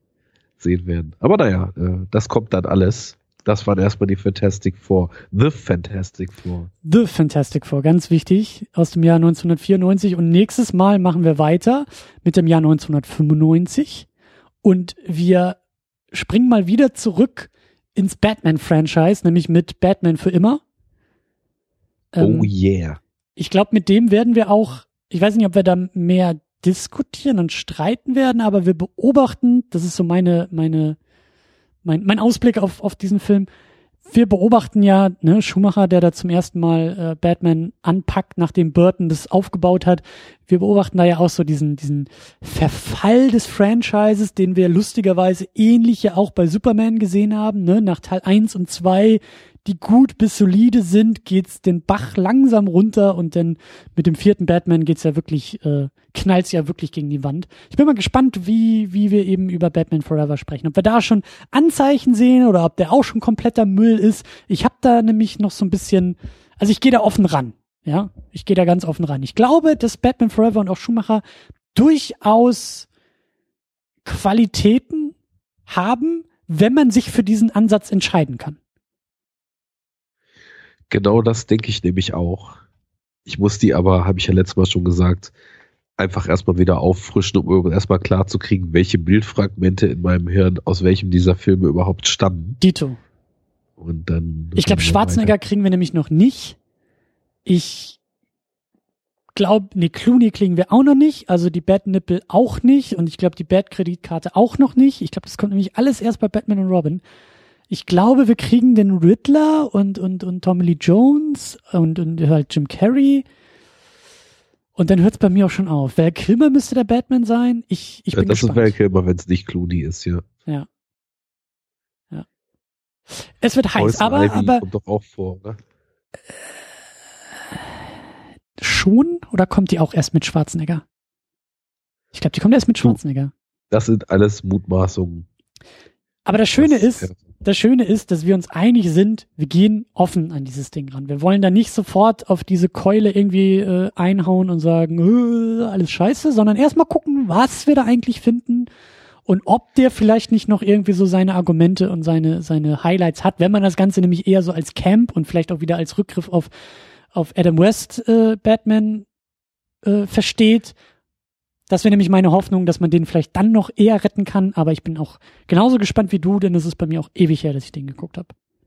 sehen werden. Aber naja, äh, das kommt dann alles. Das waren erstmal die Fantastic Four. The Fantastic Four. The Fantastic Four, ganz wichtig, aus dem Jahr 1994. Und nächstes Mal machen wir weiter mit dem Jahr 1995. Und wir springen mal wieder zurück ins Batman-Franchise, nämlich mit Batman für immer. Ähm, oh yeah ich glaube, mit dem werden wir auch, ich weiß nicht, ob wir da mehr diskutieren und streiten werden, aber wir beobachten, das ist so meine, meine, mein, mein Ausblick auf, auf diesen Film. Wir beobachten ja, ne, Schumacher, der da zum ersten Mal äh, Batman anpackt, nachdem Burton das aufgebaut hat. Wir beobachten da ja auch so diesen, diesen Verfall des Franchises, den wir lustigerweise ähnlich ja auch bei Superman gesehen haben, ne, nach Teil 1 und 2 die gut bis solide sind, geht's den Bach langsam runter und dann mit dem vierten Batman geht's ja wirklich, äh, knallt's ja wirklich gegen die Wand. Ich bin mal gespannt, wie, wie wir eben über Batman Forever sprechen. Ob wir da schon Anzeichen sehen oder ob der auch schon kompletter Müll ist. Ich habe da nämlich noch so ein bisschen, also ich gehe da offen ran. Ja, ich gehe da ganz offen ran. Ich glaube, dass Batman Forever und auch Schumacher durchaus Qualitäten haben, wenn man sich für diesen Ansatz entscheiden kann. Genau das denke ich nämlich auch. Ich muss die aber, habe ich ja letztes Mal schon gesagt, einfach erstmal wieder auffrischen, um erstmal klar zu kriegen, welche Bildfragmente in meinem Hirn aus welchem dieser Filme überhaupt stammen. Dito. Und dann. Ich glaube, Schwarzenegger weiter. kriegen wir nämlich noch nicht. Ich glaube, nee, Clooney kriegen wir auch noch nicht. Also die Bad Nipple auch nicht. Und ich glaube, die Bad Kreditkarte auch noch nicht. Ich glaube, das kommt nämlich alles erst bei Batman und Robin ich glaube, wir kriegen den Riddler und, und, und Tommy Lee Jones und, und halt Jim Carrey. Und dann hört es bei mir auch schon auf. Val Kilmer müsste der Batman sein. Ich, ich bin ja, das gespannt. ist Val Kilmer, wenn es nicht Clooney ist, ja. Ja. Ja. Es wird heiß, Poison aber, Ivy aber. Kommt doch auch vor, ne? Schon? Oder kommt die auch erst mit Schwarzenegger? Ich glaube, die kommt erst mit Schwarzenegger. Das sind alles Mutmaßungen. Aber das Schöne das, ist, das Schöne ist, dass wir uns einig sind, wir gehen offen an dieses Ding ran. Wir wollen da nicht sofort auf diese Keule irgendwie äh, einhauen und sagen, äh, alles scheiße, sondern erstmal gucken, was wir da eigentlich finden und ob der vielleicht nicht noch irgendwie so seine Argumente und seine, seine Highlights hat, wenn man das Ganze nämlich eher so als Camp und vielleicht auch wieder als Rückgriff auf, auf Adam West äh, Batman äh, versteht, Das wäre nämlich meine Hoffnung, dass man den vielleicht dann noch eher retten kann, aber ich bin auch genauso gespannt wie du, denn es ist bei mir auch ewig her, dass ich den geguckt habe.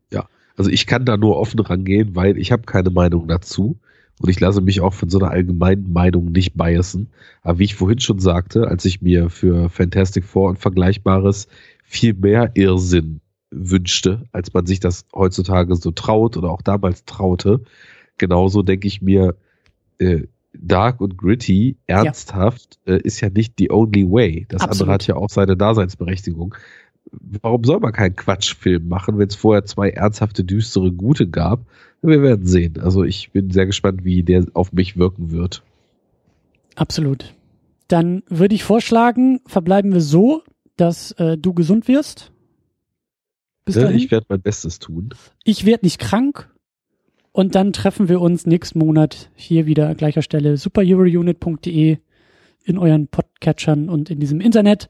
Ja, also ich kann da nur offen rangehen, weil ich habe keine Meinung dazu und ich lasse mich auch von so einer allgemeinen Meinung nicht biasen. Aber wie ich vorhin schon sagte, als ich mir für Fantastic Four und Vergleichbares viel mehr Irrsinn wünschte, als man sich das heutzutage so traut oder auch damals traute, genauso denke ich mir, äh, dark und gritty, ernsthaft, ja. Äh, ist ja nicht the only way. Das Absolut. andere hat ja auch seine Daseinsberechtigung. Warum soll man keinen Quatschfilm machen, wenn es vorher zwei ernsthafte, düstere, gute gab? Wir werden sehen. Also ich bin sehr gespannt, wie der auf mich wirken wird. Absolut. Dann würde ich vorschlagen, verbleiben wir so, dass äh, du gesund wirst. Bis ja, ich werde mein Bestes tun. Ich werde nicht krank. Und dann treffen wir uns nächsten Monat hier wieder an gleicher Stelle superherounit.de in euren Podcatchern und in diesem Internet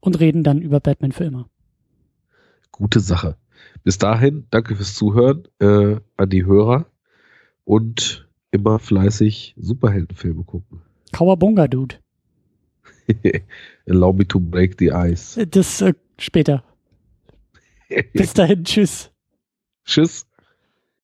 und reden dann über Batman für immer. Gute Sache. Bis dahin, danke fürs Zuhören äh, an die Hörer und immer fleißig Superheldenfilme gucken. Kawabunga, Dude. Allow me to break the ice. Das äh, später. Bis dahin, tschüss. Tschüss.